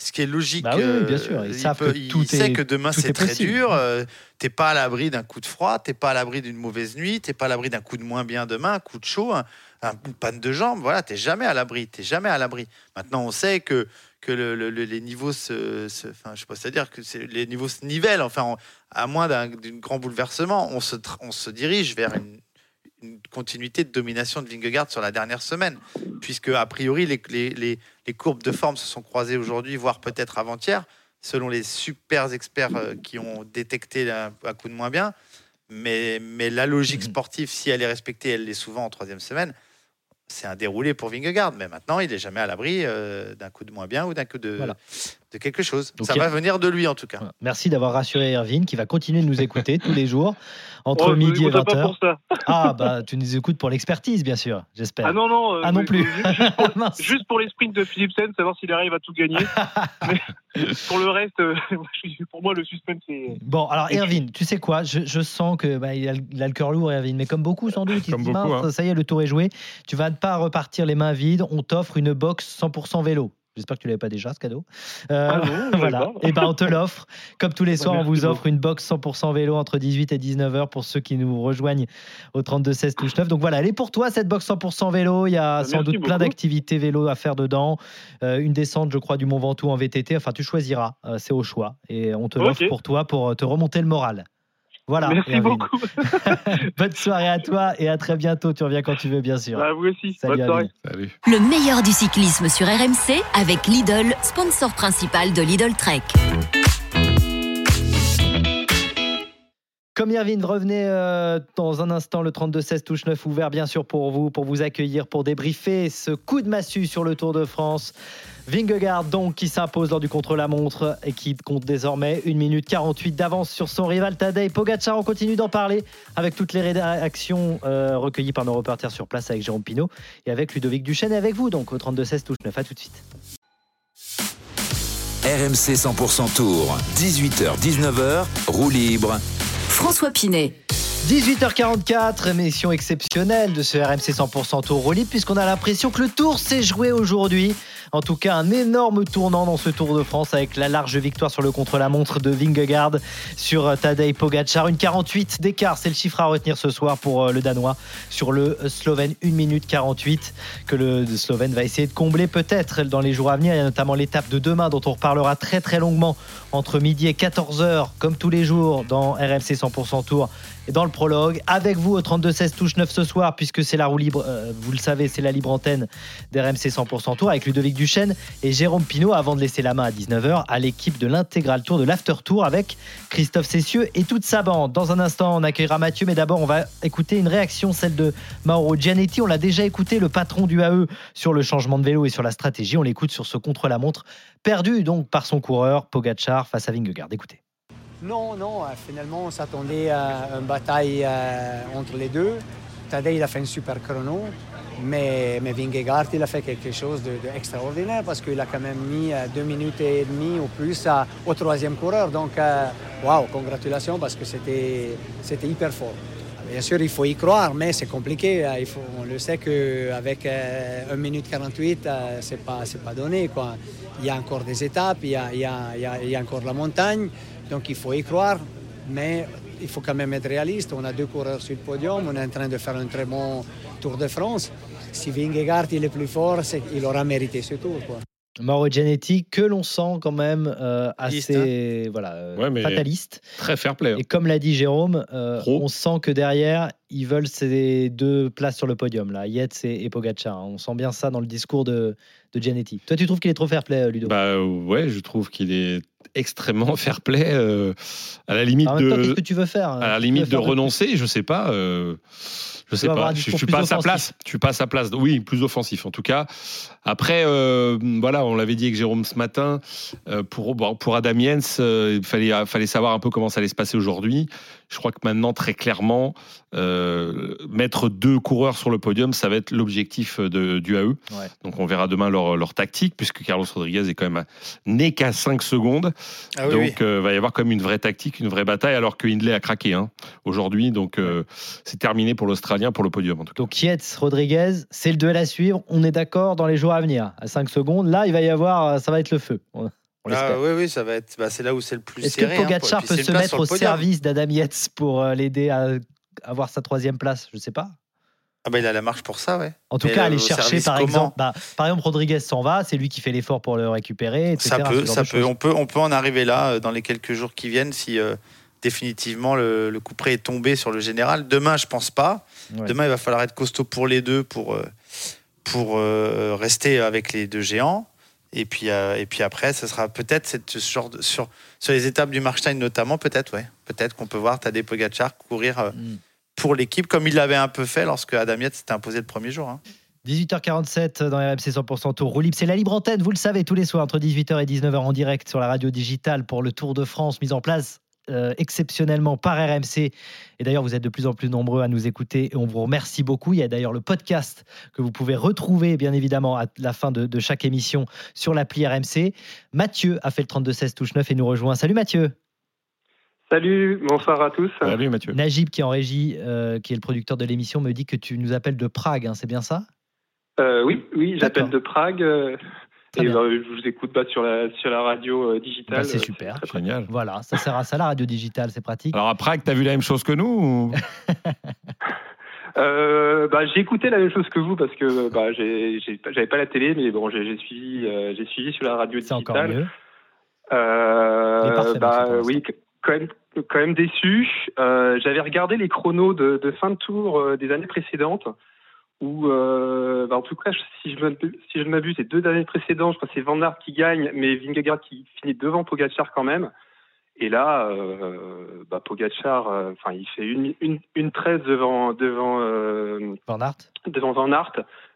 Ce qui est logique, Bah oui, bien euh, sûr, ils il, savent peut- que il tout sait est- que demain c'est est très possible. dur. euh, t'es pas à l'abri d'un coup de froid, t'es pas à l'abri d'une mauvaise nuit, t'es pas à l'abri d'un coup de moins bien demain, un coup de chaud, un, un- une panne de jambe. Voilà, t'es jamais à l'abri, t'es jamais à l'abri. Maintenant, on sait que que le- le- le- les niveaux se, se- enfin, je sais pas, c'est-à-dire que les niveaux se nivellent. Enfin, on- à moins d'un grand bouleversement, on se tra- on se dirige vers une une continuité de domination de Vingegaard sur la dernière semaine, puisque a priori les, les, courbes de forme se sont croisées aujourd'hui, voire peut-être avant-hier, selon les super experts euh, qui ont détecté un, coup de moins bien. Mais, la logique sportive, si elle est respectée, elle l'est souvent en troisième semaine. C'est un déroulé pour Vingegaard, mais maintenant il est jamais à l'abri euh, d'un coup de moins bien ou d'un coup de, Voilà. De quelque chose. Donc, Ça il va venir de lui en tout cas. Voilà. Merci d'avoir rassuré Irvine, qui va continuer de nous écouter tous les jours, (laughs) entre Oh, midi et écouterai pas 20h. pour ça. Ah, bah, tu nous écoutes pour l'expertise, bien sûr, j'espère. Ah non, non. euh, Ah non mais- plus. Juste pour, (laughs) juste pour les sprints de Philipsen, savoir s'il arrive à tout gagner. (laughs) mais pour le reste, euh, pour moi, le suspense, c'est. Bon, alors Irvine, tu sais quoi? Je, je sens que bah, il, a, le- il a le cœur lourd, Irvine, mais comme beaucoup sans doute, il Comme dit, beaucoup, hein. ça y est, le tour est joué. Tu vas pas repartir les mains vides. On t'offre une box 100% vélo. J'espère que tu l'avais pas déjà ce cadeau. Euh, Ah non, (laughs) voilà. Et ben on te l'offre. Comme tous les (laughs) soirs, on vous offre une box 100% vélo entre 18 et 19 h pour ceux qui nous rejoignent au 32 16 touche 9. Donc voilà, elle est pour toi cette box 100% vélo. Il y a Bah, sans merci doute plein d'activités vélo à faire dedans. Euh, une descente, je crois, du Mont Ventoux en VTT. Enfin, tu choisiras. Euh, C'est au choix. Et on te l'offre pour toi pour te remonter le moral. Voilà. Merci Erwin. beaucoup. (laughs) Bonne soirée à toi et à très bientôt. Tu reviens quand tu veux, bien sûr. Bah, vous aussi. Salut, Bonne soirée. Salut. Le meilleur du cyclisme sur RMC avec Lidl, sponsor principal de Lidl Trek. Comme Irvine, revenez euh, dans un instant le 32-16 touche 9 ouvert bien sûr pour vous, pour vous accueillir, pour débriefer ce coup de massue sur le Tour de France. Vingegaard donc qui s'impose lors du contre-la-montre et qui compte désormais 1 minute 48 d'avance sur son rival Tadej Pogacar. On continue d'en parler avec toutes les réactions euh, recueillies par nos reporters sur place avec Jérôme Pinault et avec Ludovic Duchesne et avec vous donc au 32-16 touche 9. À tout de suite. RMC 100% Tour, 18h-19h, roue libre. François Pinet. 18h44, émission exceptionnelle de ce RMC 100% Tour Libre, puisqu'on a l'impression que le Tour s'est joué aujourd'hui. En tout cas, un énorme tournant dans ce Tour de France avec la large victoire sur le contre-la-montre de Vingegaard sur Tadej Pogacar. Une 48 d'écart, c'est le chiffre à retenir ce soir pour euh, le Danois sur le Slovène. 1 minute 48 que le Slovène va essayer de combler peut-être dans les jours à venir. Il y a notamment l'étape de demain dont on reparlera très très longuement entre midi et 14h, comme tous les jours dans RMC 100% Tour et dans le prologue. Avec vous au 32-16 touche 9 ce soir, puisque c'est la roue libre, euh, vous le savez, c'est la libre antenne d'RMC 100% Tour avec Ludovic Duchesne et Jérôme Pinault avant de laisser la main à 19h à l'équipe de l'intégral tour de l'After Tour avec Christophe Cessieux et toute sa bande. Dans un instant, on accueillera Mathieu, mais d'abord, on va écouter une réaction, celle de Mauro Gianetti. On l'a déjà écouté, le patron du AE, sur le changement de vélo et sur la stratégie. On l'écoute sur ce contre-la-montre perdu donc par son coureur Pogachar face à Vingegaard. Écoutez. Non, non, euh, finalement, on s'attendait à une bataille euh, entre les deux. Tadej, il a fait un super chrono, mais, mais Vingegaard, il a fait quelque chose d'extraordinaire parce qu'il a quand même mis euh, deux minutes et demie ou plus au troisième coureur. Donc, euh, waouh, congratulations parce que c'était hyper fort. Bien sûr, il faut y croire, mais c'est compliqué. euh, faut, on le sait qu'avec 1 minute 48, euh, c'est pas, pas donné. Quoi. Il y a encore des étapes, il y a- il y a- il y a encore la montagne, donc il faut y croire, mais il faut quand même être réaliste. On a deux coureurs sur le podium, on est en train de faire un très bon Tour de France. Si Vingegaard il est plus fort, c'est- il aura mérité ce tour. Quoi. Mauro Gianetti, que l'on sent quand même euh, assez voilà, euh, Ouais, fataliste. Très fair play. hein. Et comme l'a dit Jérôme, euh, on sent que derrière, ils veulent ces deux places sur le podium, là, Yates et, et Pogacar. hein. On sent bien ça dans le discours de, de Gianetti. Toi, tu trouves qu'il est trop fair play, Ludo? Bah ouais, je trouve qu'il est extrêmement (laughs) fair play. euh, à la limite de, qu'est-ce que tu veux faire hein à la limite de renoncer, je sais pas. euh, je sais pas. Je, suis pas à sa place. Je suis pas à sa place. Oui, plus offensif en tout cas. Après, euh, voilà, on l'avait dit avec Jérôme ce matin. euh, pour pour Adam Jens, euh, il fallait fallait savoir un peu comment ça allait se passer aujourd'hui. Je crois que maintenant, très clairement, euh, mettre deux coureurs sur le podium, ça va être l'objectif du AE. Donc on verra demain leur, leur tactique, puisque Carlos Rodriguez est quand même né qu'à 5 secondes. Ah oui, donc oui. il va y avoir quand même une vraie tactique, une vraie bataille, alors que Hindley a craqué hein, aujourd'hui. Donc euh, c'est terminé pour l'Australien, pour le podium en tout cas. Donc Yates, Rodriguez, c'est le duel à suivre. On est d'accord dans les jours à venir. À 5 secondes, là, il va y avoir, euh, ça va être le feu. Ah, oui, oui, ça va être. Bah, c'est là où c'est le plus Est-ce que hein, Pogacar peut se mettre au service d'Adam Yates pour euh, l'aider à avoir sa troisième place? Je sais pas. Ah bah il a la marche pour ça, ouais. En tout Mais cas, le- aller chercher par exemple, bah, par exemple Rodriguez s'en va, c'est lui qui fait l'effort pour le récupérer. etc., Ça peut, ça peut. On peut, on peut en arriver là euh, dans les quelques jours qui viennent si euh, définitivement le, le coup près est tombé sur le général. Demain, je pense pas. Ouais. Demain, il va falloir être costaud pour les deux pour euh, pour euh, rester avec les deux géants. Et puis, euh, et puis après, ce sera peut-être cette ce genre de- sur sur les étapes du Markstein notamment, peut-être, ouais, peut-être qu'on peut voir Tadej Pogacar courir euh, Mm. pour l'équipe comme il l'avait un peu fait lorsque Adam Yates s'était imposé le premier jour. hein. 18h47 dans RMC 100% Tour roue libre. C'est la libre antenne, vous le savez, tous les soirs entre 18h et 19h en direct sur la radio digitale pour le Tour de France mis en place euh, exceptionnellement par RMC. Et d'ailleurs, vous êtes de plus en plus nombreux à nous écouter et on vous remercie beaucoup. Il y a d'ailleurs le podcast que vous pouvez retrouver, bien évidemment, à la fin de, de chaque émission sur l'appli RMC. Mathieu a fait le 32-16 touche 9 et nous rejoint. Salut Mathieu. Salut, bonsoir à tous. Salut Mathieu. Najib, qui est en régie, euh, qui est le producteur de l'émission, me dit que tu nous appelles de Prague, hein, c'est bien ça? Euh, oui, oui, j'appelle de Prague. Euh, Et bah, je vous écoute bah, sur, la, sur la radio euh, digitale. Bah, c'est Euh, super. très, très Génial. Voilà, ça sert à ça la radio digitale, c'est pratique. Alors à Prague, t'as vu la même chose que nous ou- (laughs) Euh, bah, j'ai écouté la même chose que vous parce que bah, j'ai- j'ai- j'avais pas la télé, mais bon, j'ai j'ai suivi, euh, j'ai suivi sur la radio C'est encore digitale. mieux. Euh, parfait, bah, oui, qu- quand même, quand même déçu. Euh, J'avais regardé les chronos de, de fin de tour euh, des années précédentes, où, euh, bah, en tout cas, si je ne m'abuse, les deux années précédentes, je crois que c'est Van Aert qui gagne, mais Vingegaard qui finit devant Pogacar quand même. Et là, euh, bah, Pogacar, euh, enfin, il fait une, une, une 13 devant devant euh, Van Aert. devant Van Aert,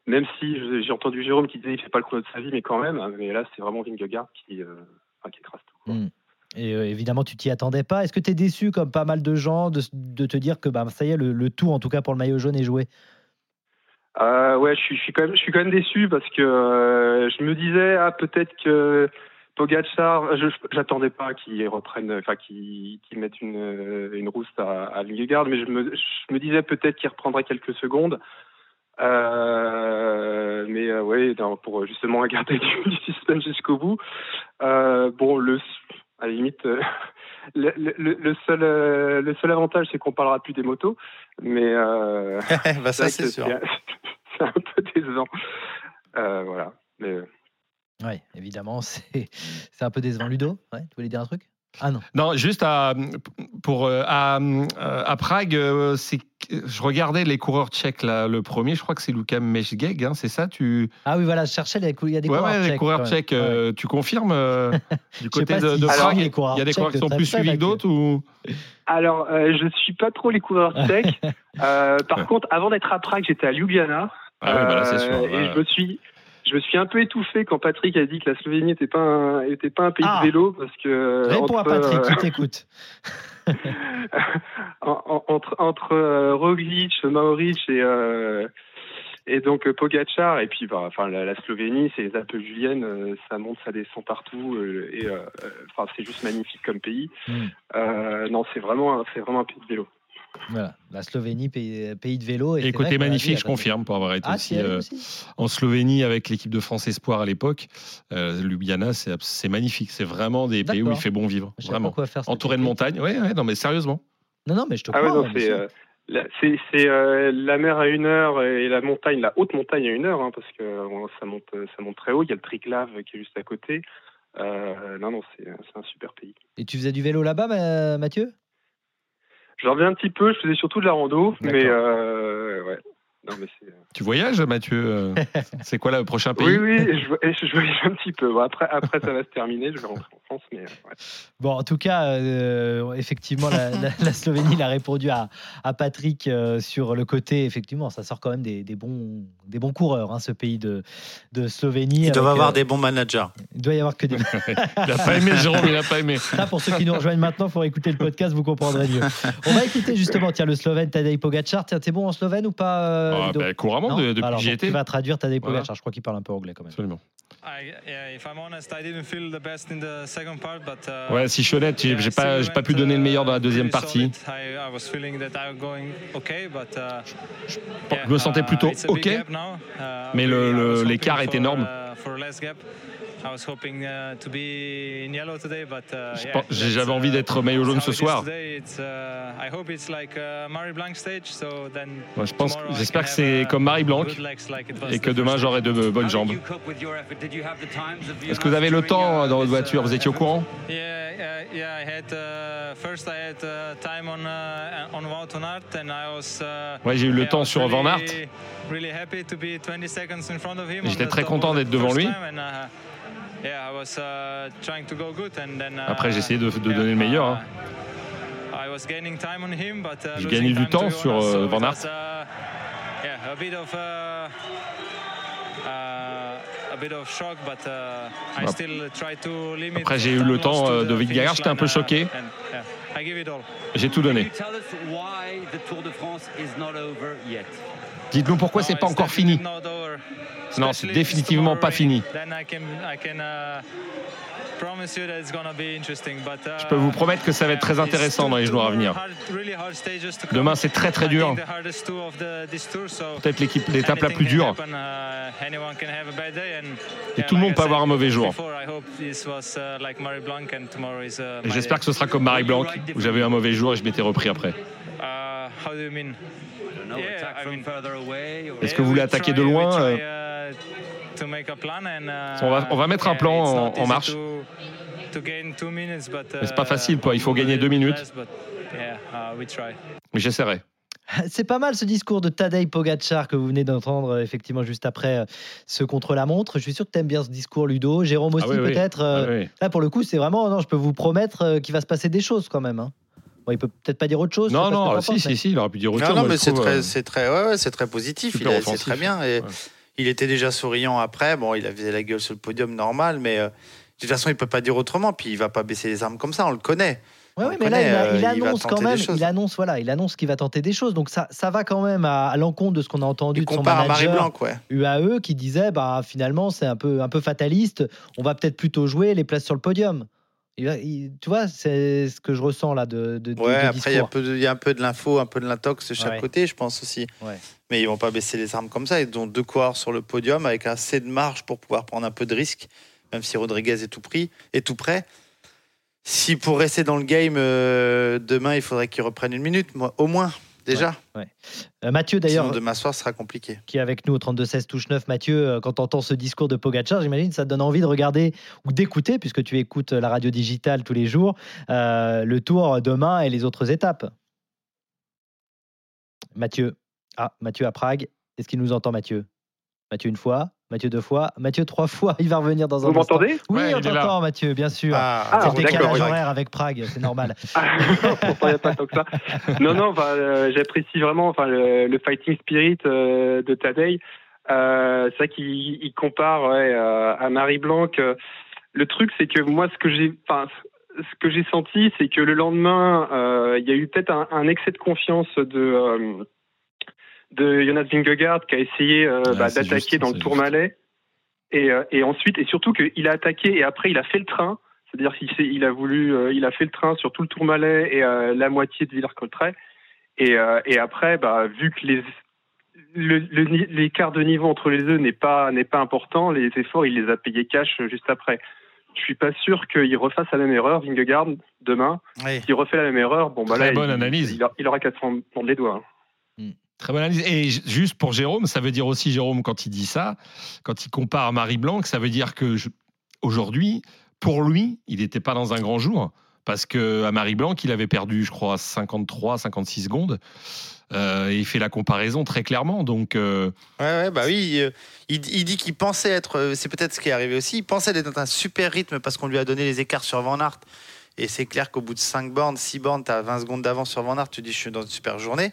même si j'ai entendu Jérôme qui disait qu'il fait pas le chrono de sa vie, mais quand même. Mais là, c'est vraiment Vingegaard qui, enfin, qui écrase tout. Hmm. Et euh, évidemment, tu t'y attendais pas. Est-ce que tu es déçu, comme pas mal de gens, de, de te dire que bah, ça y est, le, le tout, en tout cas pour le maillot jaune, est joué? Euh, ouais, je suis, je suis quand même, je suis quand même déçu parce que euh, je me disais ah peut-être que Pogacar, je j'attendais pas qu'il reprenne, enfin qu'il mette une euh, une rousse à, à mais je me je me disais peut-être qu'il reprendrait quelques secondes. Euh, mais euh, ouais, pour justement (laughs) garder du, du suspense jusqu'au bout. Euh, bon, le à la limite. euh, (laughs) le, le, le seul euh, le seul avantage c'est qu'on parlera plus des motos mais euh, (laughs) Bah, ça, c'est sûr. (laughs) c'est un peu décevant euh, voilà mais Oui, évidemment, c'est un peu décevant. Ludo, ouais, tu voulais dire un truc? Ah non. Non, juste à, pour, à, à Prague, c'est, je regardais les coureurs tchèques. Là, le premier, je crois que c'est Luka Meshgeg, hein, c'est ça tu... Ah oui, voilà, je cherchais, les cou- il y a des Ouais, coureurs ouais, les tchèques. coureurs quand même. tchèques, euh, tu confirmes euh, (laughs) du côté de, Prague? les coureurs Il y a des coureurs qui sont plus suivis que d'autres ou... alors euh, je suis pas trop les coureurs (laughs) tchèques euh, par contre avant d'être à Prague j'étais à Ljubljana Ah oui, bah là, sûr, Euh, et ouais. je me suis je me suis un peu étouffé quand Patrick a dit que la Slovénie n'était pas un, était pas un pays Ah. de vélo parce que Réponds à Patrick, euh, qui t'écoute. (laughs) en- en- entre entre euh, Roglic, Maoric et euh, et donc euh, Pogacar et puis bah, enfin la, la Slovénie c'est les Alpes juliennes euh, ça monte ça descend partout euh, et euh, euh, enfin c'est juste magnifique comme pays Hmm. Euh, non c'est vraiment c'est vraiment un pays de vélo Voilà, la Slovénie, pays, pays de vélo. Et vrai côté magnifique, je confirme, pour avoir été Ah, aussi, euh, aussi en Slovénie avec l'équipe de France Espoir à l'époque. Euh, Ljubljana, c'est magnifique. C'est vraiment des pays où il fait bon vivre. Vraiment. quoi faire Entouré de montagnes. Ouais, ouais, non, mais sérieusement. Non, non, mais je te ah crois. ouais c'est euh, la- euh, mer à une heure et la montagne la haute montagne à une heure hein, parce que bon, ça monte ça monte très haut il y a le Triglav qui est juste à côté euh, non non c'est un super pays Et tu faisais du vélo là-bas, Ma- Mathieu? J'en reviens un petit peu, je faisais surtout de la rando, mais euh, ouais. Non, mais c'est- Tu voyages, Mathieu euh, (laughs) C'est quoi là, le prochain pays? Oui, oui, je, vo- je voyage un petit peu. Bon, après, après, ça va se terminer, je vais rentrer en France, mais euh, ouais. Bon, en tout cas, euh, effectivement, la, la- la Slovénie il a répondu à, à Patrick euh, sur le côté. Effectivement, ça sort quand même des, des bons, des bons coureurs, hein, ce pays de, de Slovénie. Doivent avec, avoir euh, des bons managers. Il doit y avoir que des. (laughs) Il n'a (laughs) pas aimé, Jérôme, il n'a pas aimé. Ça, pour ceux qui nous rejoignent maintenant, pour écouter le podcast, vous comprendrez mieux. On va écouter justement, tiens, le Slovène Tadej Pogacar. Tiens, t'es bon en slovène ou pas euh, Ah, Ludo bah, couramment, Non de- depuis Alors, que j'y donc, étais. Tu vas traduire Tadej Voilà. Pogacar. Je crois qu'il parle un peu anglais quand même. Absolument. I, yeah, if I'm honest, I didn't feel the best in the second part, but uh, Ouais, si je suis honnête, j'ai pas, j'ai pas pu donner le meilleur dans la deuxième partie. I, I was feeling that I was going okay, but uh, Je me sentais plutôt big ok. Uh, mais le- I le- was hoping l'écart est énorme. uh, uh, uh, pense- J'avais uh, envie d'être maillot jaune ce soir. uh, je pense, tomorrow I j'espère que have, c'est uh, comme Marie Blanc et que demain j'aurai de bonnes jambes. Est-ce que vous avez le temps dans votre voiture? Vous étiez au courant? Uh, uh, uh. Uh, Ouais, j'ai eu le temps sur Van Aert. Really happy to be 20 seconds in front of him. Et on j'étais the très content d'être devant lui. uh, uh, uh, Après, j'ai essayé de, donner le meilleur. hein. I was gaining time on him, but uh, J'ai gagné du temps sur, euh, Van Aert. Uh, Bah. Après, j'ai eu le temps euh, de Vingegaard, finish j'étais un peu uh, choqué. J'ai tout donné. Tell us why the Tour de France is not over yet? Dites-nous pourquoi c'est pas encore fini. Non, c'est définitivement pas fini. Uh, Je peux vous promettre que ça va être très intéressant dans les jours à venir. Demain, c'est très très dur. Peut-être l'équipe- l'étape la plus dure. uh, Et tout le monde peut I avoir un mauvais jour. before, I hope this was, uh, Et j'espère que ce sera comme Marie Blanc, où j'avais eu un mauvais jour et je m'étais repris après. Est-ce que vous voulez attaquer de loin On va- on va mettre un plan it's en- marche. to- to gain two minutes, but, Mais c'est pas uh, facile, quoi. Il faut gagner deux minutes. uh, we try. Mais j'essaierai. (laughs) C'est pas mal ce discours de Tadej Pogacar que vous venez d'entendre euh, effectivement juste après euh, ce contre-la-montre. Je suis sûr que tu aimes bien ce discours, Ludo. Jérôme aussi, Ah oui, oui. peut-être. euh, Ah oui. Là, pour le coup, c'est vraiment. Non, je peux vous promettre euh, qu'il va se passer des choses quand même. hein. Bon, il peut peut-être pas dire autre chose. Non, non, si, penses, si, mais- si, il aurait pu dire autre Non, chose. non, moi, mais c'est très, euh, c'est très, ouais, ouais, c'est très positif. super Il a- C'est très bien. Et Il était déjà souriant après. Bon, il avait la gueule sur le podium normal, mais euh, de toute façon, il peut pas dire autrement. Puis il va pas baisser les armes comme ça. On le connaît. Ouais, le mais là, il, a- euh, il annonce quand même, il annonce, voilà, il annonce qu'il va tenter des choses. Donc ça, ça va quand même à, à l'encontre de ce qu'on a entendu Il de son manager Blanc, ouais. UAE qui disait, bah finalement, c'est un peu, un peu fataliste. On va peut-être plutôt jouer les places sur le podium. Il tu vois, c'est ce que je ressens là de, de, Ouais, de après, il y, a y un peu de l'info, un peu de l'intox de chaque Ouais. côté, je pense aussi. Ouais. Mais ils vont pas baisser les armes comme ça. Ils ont deux coureurs sur le podium avec assez de marge pour pouvoir prendre un peu de risque, même si Rodriguez est tout, pris, est tout prêt. Si pour rester dans le game, euh, demain, il faudrait qu'ils reprennent une minute, moi, au moins, déjà. Ouais. Euh, Mathieu, d'ailleurs, demain soir, sera compliqué. qui est avec nous au 32-16 touche 9. Mathieu, euh, quand tu entends ce discours de Pogacar, j'imagine que ça te donne envie de regarder ou d'écouter, puisque tu écoutes la radio digitale tous les jours, euh, le tour demain et les autres étapes. Mathieu. Ah, Mathieu à Prague. Est-ce qu'il nous entend, Mathieu? Mathieu une fois, Mathieu deux fois, Mathieu trois fois. (laughs) Il va revenir dans un Vous instant. m'entendez? Oui, Ouais, on il est là. t'entend, Mathieu, bien sûr. Ah, c'est le d'accord, décalage horaire avec Prague, c'est normal. (laughs) Pourtant, il n'y a pas tant que ça. Non, non, enfin, euh, j'apprécie vraiment enfin, le, le fighting spirit euh, de Tadej. Euh, c'est vrai qu'il il compare ouais, euh, à Marie Blanc. euh, Le truc, c'est que moi, ce que j'ai, enfin, ce que j'ai senti, c'est que le lendemain, euh, il y a eu peut-être un, un excès de confiance de euh, de Jonas Vingegaard qui a essayé euh, bah, d'attaquer juste, dans le Tourmalet. Et, euh, et ensuite, et surtout qu'il a attaqué et après il a fait le train. C'est-à-dire qu'il s'est- il a voulu, euh, il a fait le train sur tout le Tourmalet et euh, la moitié de Villers-Cotterêts. Et, euh, et après, bah, vu que les le- le l'écart de niveau entre les deux n'est pas n'est pas important, les efforts il les a payés cash juste après. Je suis pas sûr qu'il refasse la même erreur, Vingegaard, demain. S'il refait la même erreur, bon bah Très là, bonne il, analyse. Il, il aura qu'à se prendre les doigts. Très bonne analyse. Et juste pour Jérôme, ça veut dire aussi, Jérôme, quand il dit ça, quand il compare Marie Blanc, ça veut dire que aujourd'hui, pour lui, il n'était pas dans un grand jour. Parce que à Marie Blanc, il avait perdu, je crois, 53, 56 secondes. Euh, et il fait la comparaison très clairement. Donc, euh, Ouais, bah oui. Il, il dit qu'il pensait être. euh, C'est peut-être ce qui est arrivé aussi. Il pensait être dans un super rythme parce qu'on lui a donné les écarts sur Van Aert. Et c'est clair qu'au bout de 5 bornes, 6 bornes, tu as 20 secondes d'avance sur Van Aert. Tu dis, je suis dans une super journée.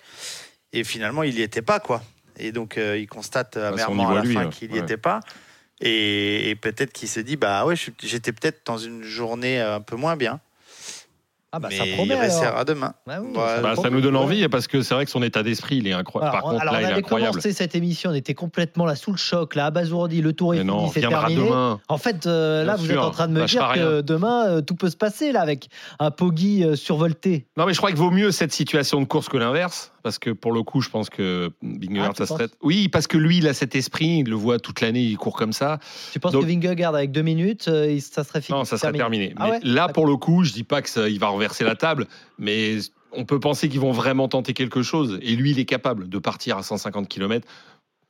Et finalement, il n'y était pas, quoi. Et donc, euh, il constate À amèrement niveau à à la lui, fin ouais. qu'il n'y Ouais. était pas. Et, et peut-être qu'il se dit, bah ouais, j'étais peut-être dans une journée euh, un peu moins bien. Ah bah Mais ça promet. il restera alors. demain. Ah oui, Bah, bah, ça nous donne envie parce que c'est vrai que son état d'esprit, il est incroyable. Par contre, alors, là, on il est avait incroyable. commencé cette émission, on était complètement là sous le choc, là abasourdi, le tour est Mais non, fini, c'est terminé. demain. En fait, euh, là, Bien vous êtes en train de me lâche dire que demain, euh, tout peut se passer là avec un Poggi euh, survolté. Non, mais je crois qu'il vaut mieux cette situation de course que l'inverse. Parce que pour le coup, je pense que Vingegaard, Ah, ça serait. Oui, parce que lui, il a cet esprit, il le voit toute l'année, il court comme ça. Tu penses Donc- que Vingegaard avec deux minutes, euh, ça serait fini Non, ça serait terminé. Ah mais ouais là, pour le coup, je dis pas que ça, il va renverser la table, mais on peut penser qu'ils vont vraiment tenter quelque chose. Et lui, il est capable de partir à 150 km.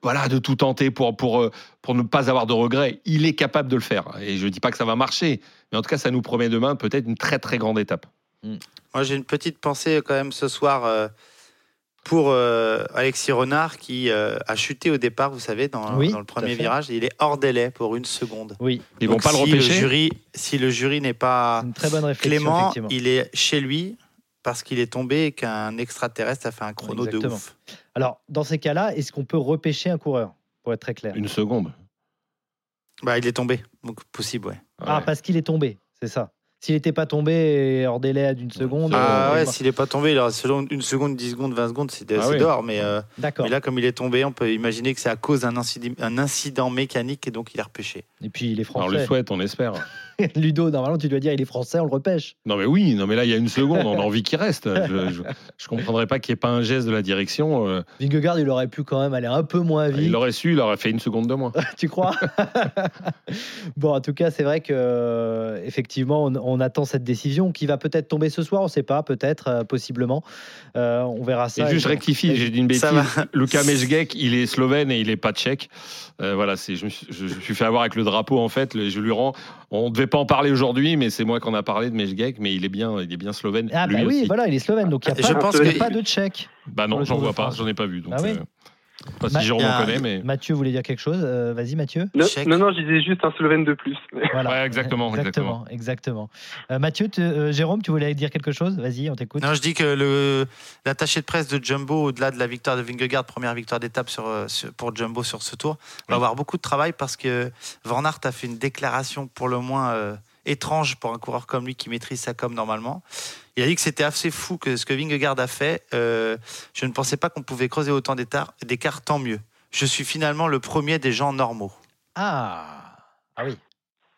Voilà, de tout tenter pour, pour, euh, pour ne pas avoir de regrets. Il est capable de le faire. Et je dis pas que ça va marcher, mais en tout cas, ça nous promet demain peut-être une très très grande étape. Moi, j'ai une petite pensée quand même ce soir euh, pour euh, Alexis Renard qui euh, a chuté au départ, vous savez, dans, Oui, dans le premier virage. Il est hors délai pour une seconde. Oui. Ils vont Donc, pas le repêcher jury, Si le jury n'est pas Une très bonne réflexion, clément, il est chez lui parce qu'il est tombé et qu'un extraterrestre a fait un chrono de Exactement. ouf. Alors, dans ces cas-là, est-ce qu'on peut repêcher un coureur Pour être très clair? Une seconde. Bah, il est tombé, donc possible, ouais. Ah, parce qu'il est tombé, c'est ça. S'il n'était pas tombé hors délai d'une seconde. Ah euh, ouais, bah, s'il est pas tombé, il aurait selon une seconde, 10 secondes, 20 secondes, c'est Ah c'est oui. dehors. Mais, euh, D'accord. mais là, comme il est tombé, on peut imaginer que c'est à cause d'un incident, un incident mécanique et donc il a repêché. Et puis il est Alors, on le français. souhaite, on espère. (laughs) Ludo, normalement, tu dois dire il est français, on le repêche. Non mais oui, non mais là il y a une seconde, on a envie qu'il reste. Je, je (laughs) comprendrais pas qu'il n'y ait pas un geste de la direction. euh, Vingegaard, il aurait pu quand même aller un peu moins vite. il l'aurait su, il aurait fait une seconde de moins. (laughs) tu crois Bon, en tout cas, c'est vrai que euh, effectivement, on, on attend cette décision qui va peut-être tomber ce soir. On ne sait pas, peut-être, euh, possiblement. Euh, on verra ça. Et juste je rectifie, j'ai dit une bêtise. Luka Mezgek, il est slovène et il est pas tchèque. Euh, voilà, c'est, je, me suis, je, je me suis fait avoir avec le drapeau en fait. le- Je lui rends. On devait pas en parler aujourd'hui, mais c'est moi qu'on a parlé de Mezgek, mais il est bien, il est bien slovène. Ah lui bah oui, aussi. voilà, il est slovène, donc il n'y a, Je pas- pense il y a que- pas de tchèque. Bah non, j'en vois pas, j'en ai pas vu. Donc, Ah oui. euh, pas si Jérôme il y a- en connaît, mais. Mathieu voulait dire quelque chose. Euh, Vas-y, Mathieu. Non, non, non, je disais juste un Slovène de plus. (laughs) Voilà. Ouais, exactement, exactement. exactement. Euh, Mathieu, tu- euh, Jérôme, tu voulais dire quelque chose? Vas-y, on t'écoute. Non, je dis que le l'attaché de presse de Jumbo, au-delà de la victoire de Vingegaard, première victoire d'étape sur, euh, sur- pour Jumbo sur ce tour, va avoir beaucoup de travail parce que Van Aert a fait une déclaration pour le moins euh, étrange pour un coureur comme lui qui maîtrise sa com normalement. Il a dit que c'était assez fou que ce que Vingegaard a fait. euh, je ne pensais pas qu'on pouvait creuser autant d'écart, tant mieux. Je suis finalement le premier des gens normaux. Ah, ah oui.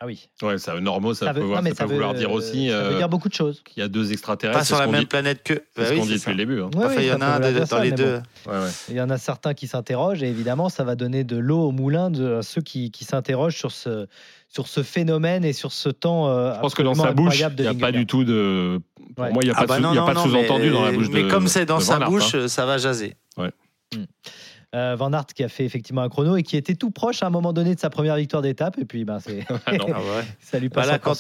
Ah oui. Ouais, ça, normaux, ça, Ça peut, veut- voir- non, mais ça ça peut veut- vouloir dire aussi. ça veut euh, dire beaucoup de choses. Qu'il y a deux extraterrestres. Pas sur c'est la ce même dit- planète que. C'est Bah ce oui, qu'on c'est dit ça. depuis le début. hein. Oui, Enfin, oui, il y en a un dans ça, les deux. bon. Ouais, ouais. Il y en a certains qui s'interrogent et évidemment, ça va donner de l'eau au moulin de ceux qui, qui s'interrogent sur ce, sur ce phénomène et sur ce temps. euh, Je pense que dans sa bouche, il n'y a pas du tout de. Pour moi, il n'y a Ah pas bah de, non, sous-entendu dans la bouche de Mais comme c'est dans sa Aert, bouche, hein. ça va jaser. Ouais. Euh, Van Aert qui a fait effectivement un chrono et qui était tout proche à un moment donné de sa première victoire d'étape. Et puis, ben, c'est. (laughs) Ah ouais. (laughs) ça lui passe Voilà, quand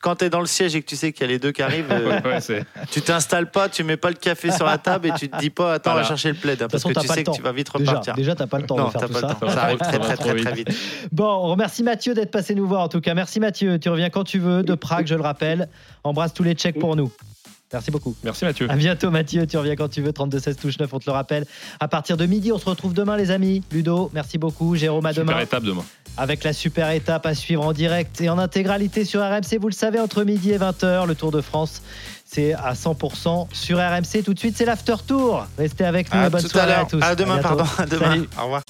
quand tu es dans le siège et que tu sais qu'il y a les deux qui arrivent, (laughs) euh, Ouais, tu t'installes pas, tu mets pas le café sur la table et tu te dis pas attends, on Voilà. va chercher le plaid hein, De toute parce façon, que tu pas sais le que temps. tu vas vite Déjà, repartir. déjà, t'as pas le temps non, de faire tout ça. Ça arrive très très très très vite. vite. Bon, on remercie Mathieu d'être passé nous voir en tout cas. Merci Mathieu. Tu reviens quand tu veux de Prague, je le rappelle. Embrasse tous les Tchèques pour nous. Merci beaucoup. Merci Mathieu. À bientôt Mathieu, tu reviens quand tu veux, 32 16 touche 9, on te le rappelle. À partir de midi, on se retrouve demain les amis. Ludo, merci beaucoup. Jérôme, à Super demain. étape demain. Avec la super étape à suivre en direct et en intégralité sur RMC, vous le savez, entre midi et 20h, le Tour de France, c'est à 100% sur RMC. Tout de suite, c'est l'after tour. Restez avec nous À bonne tout soirée à tous. À demain, pardon. À demain. Salut. Au revoir.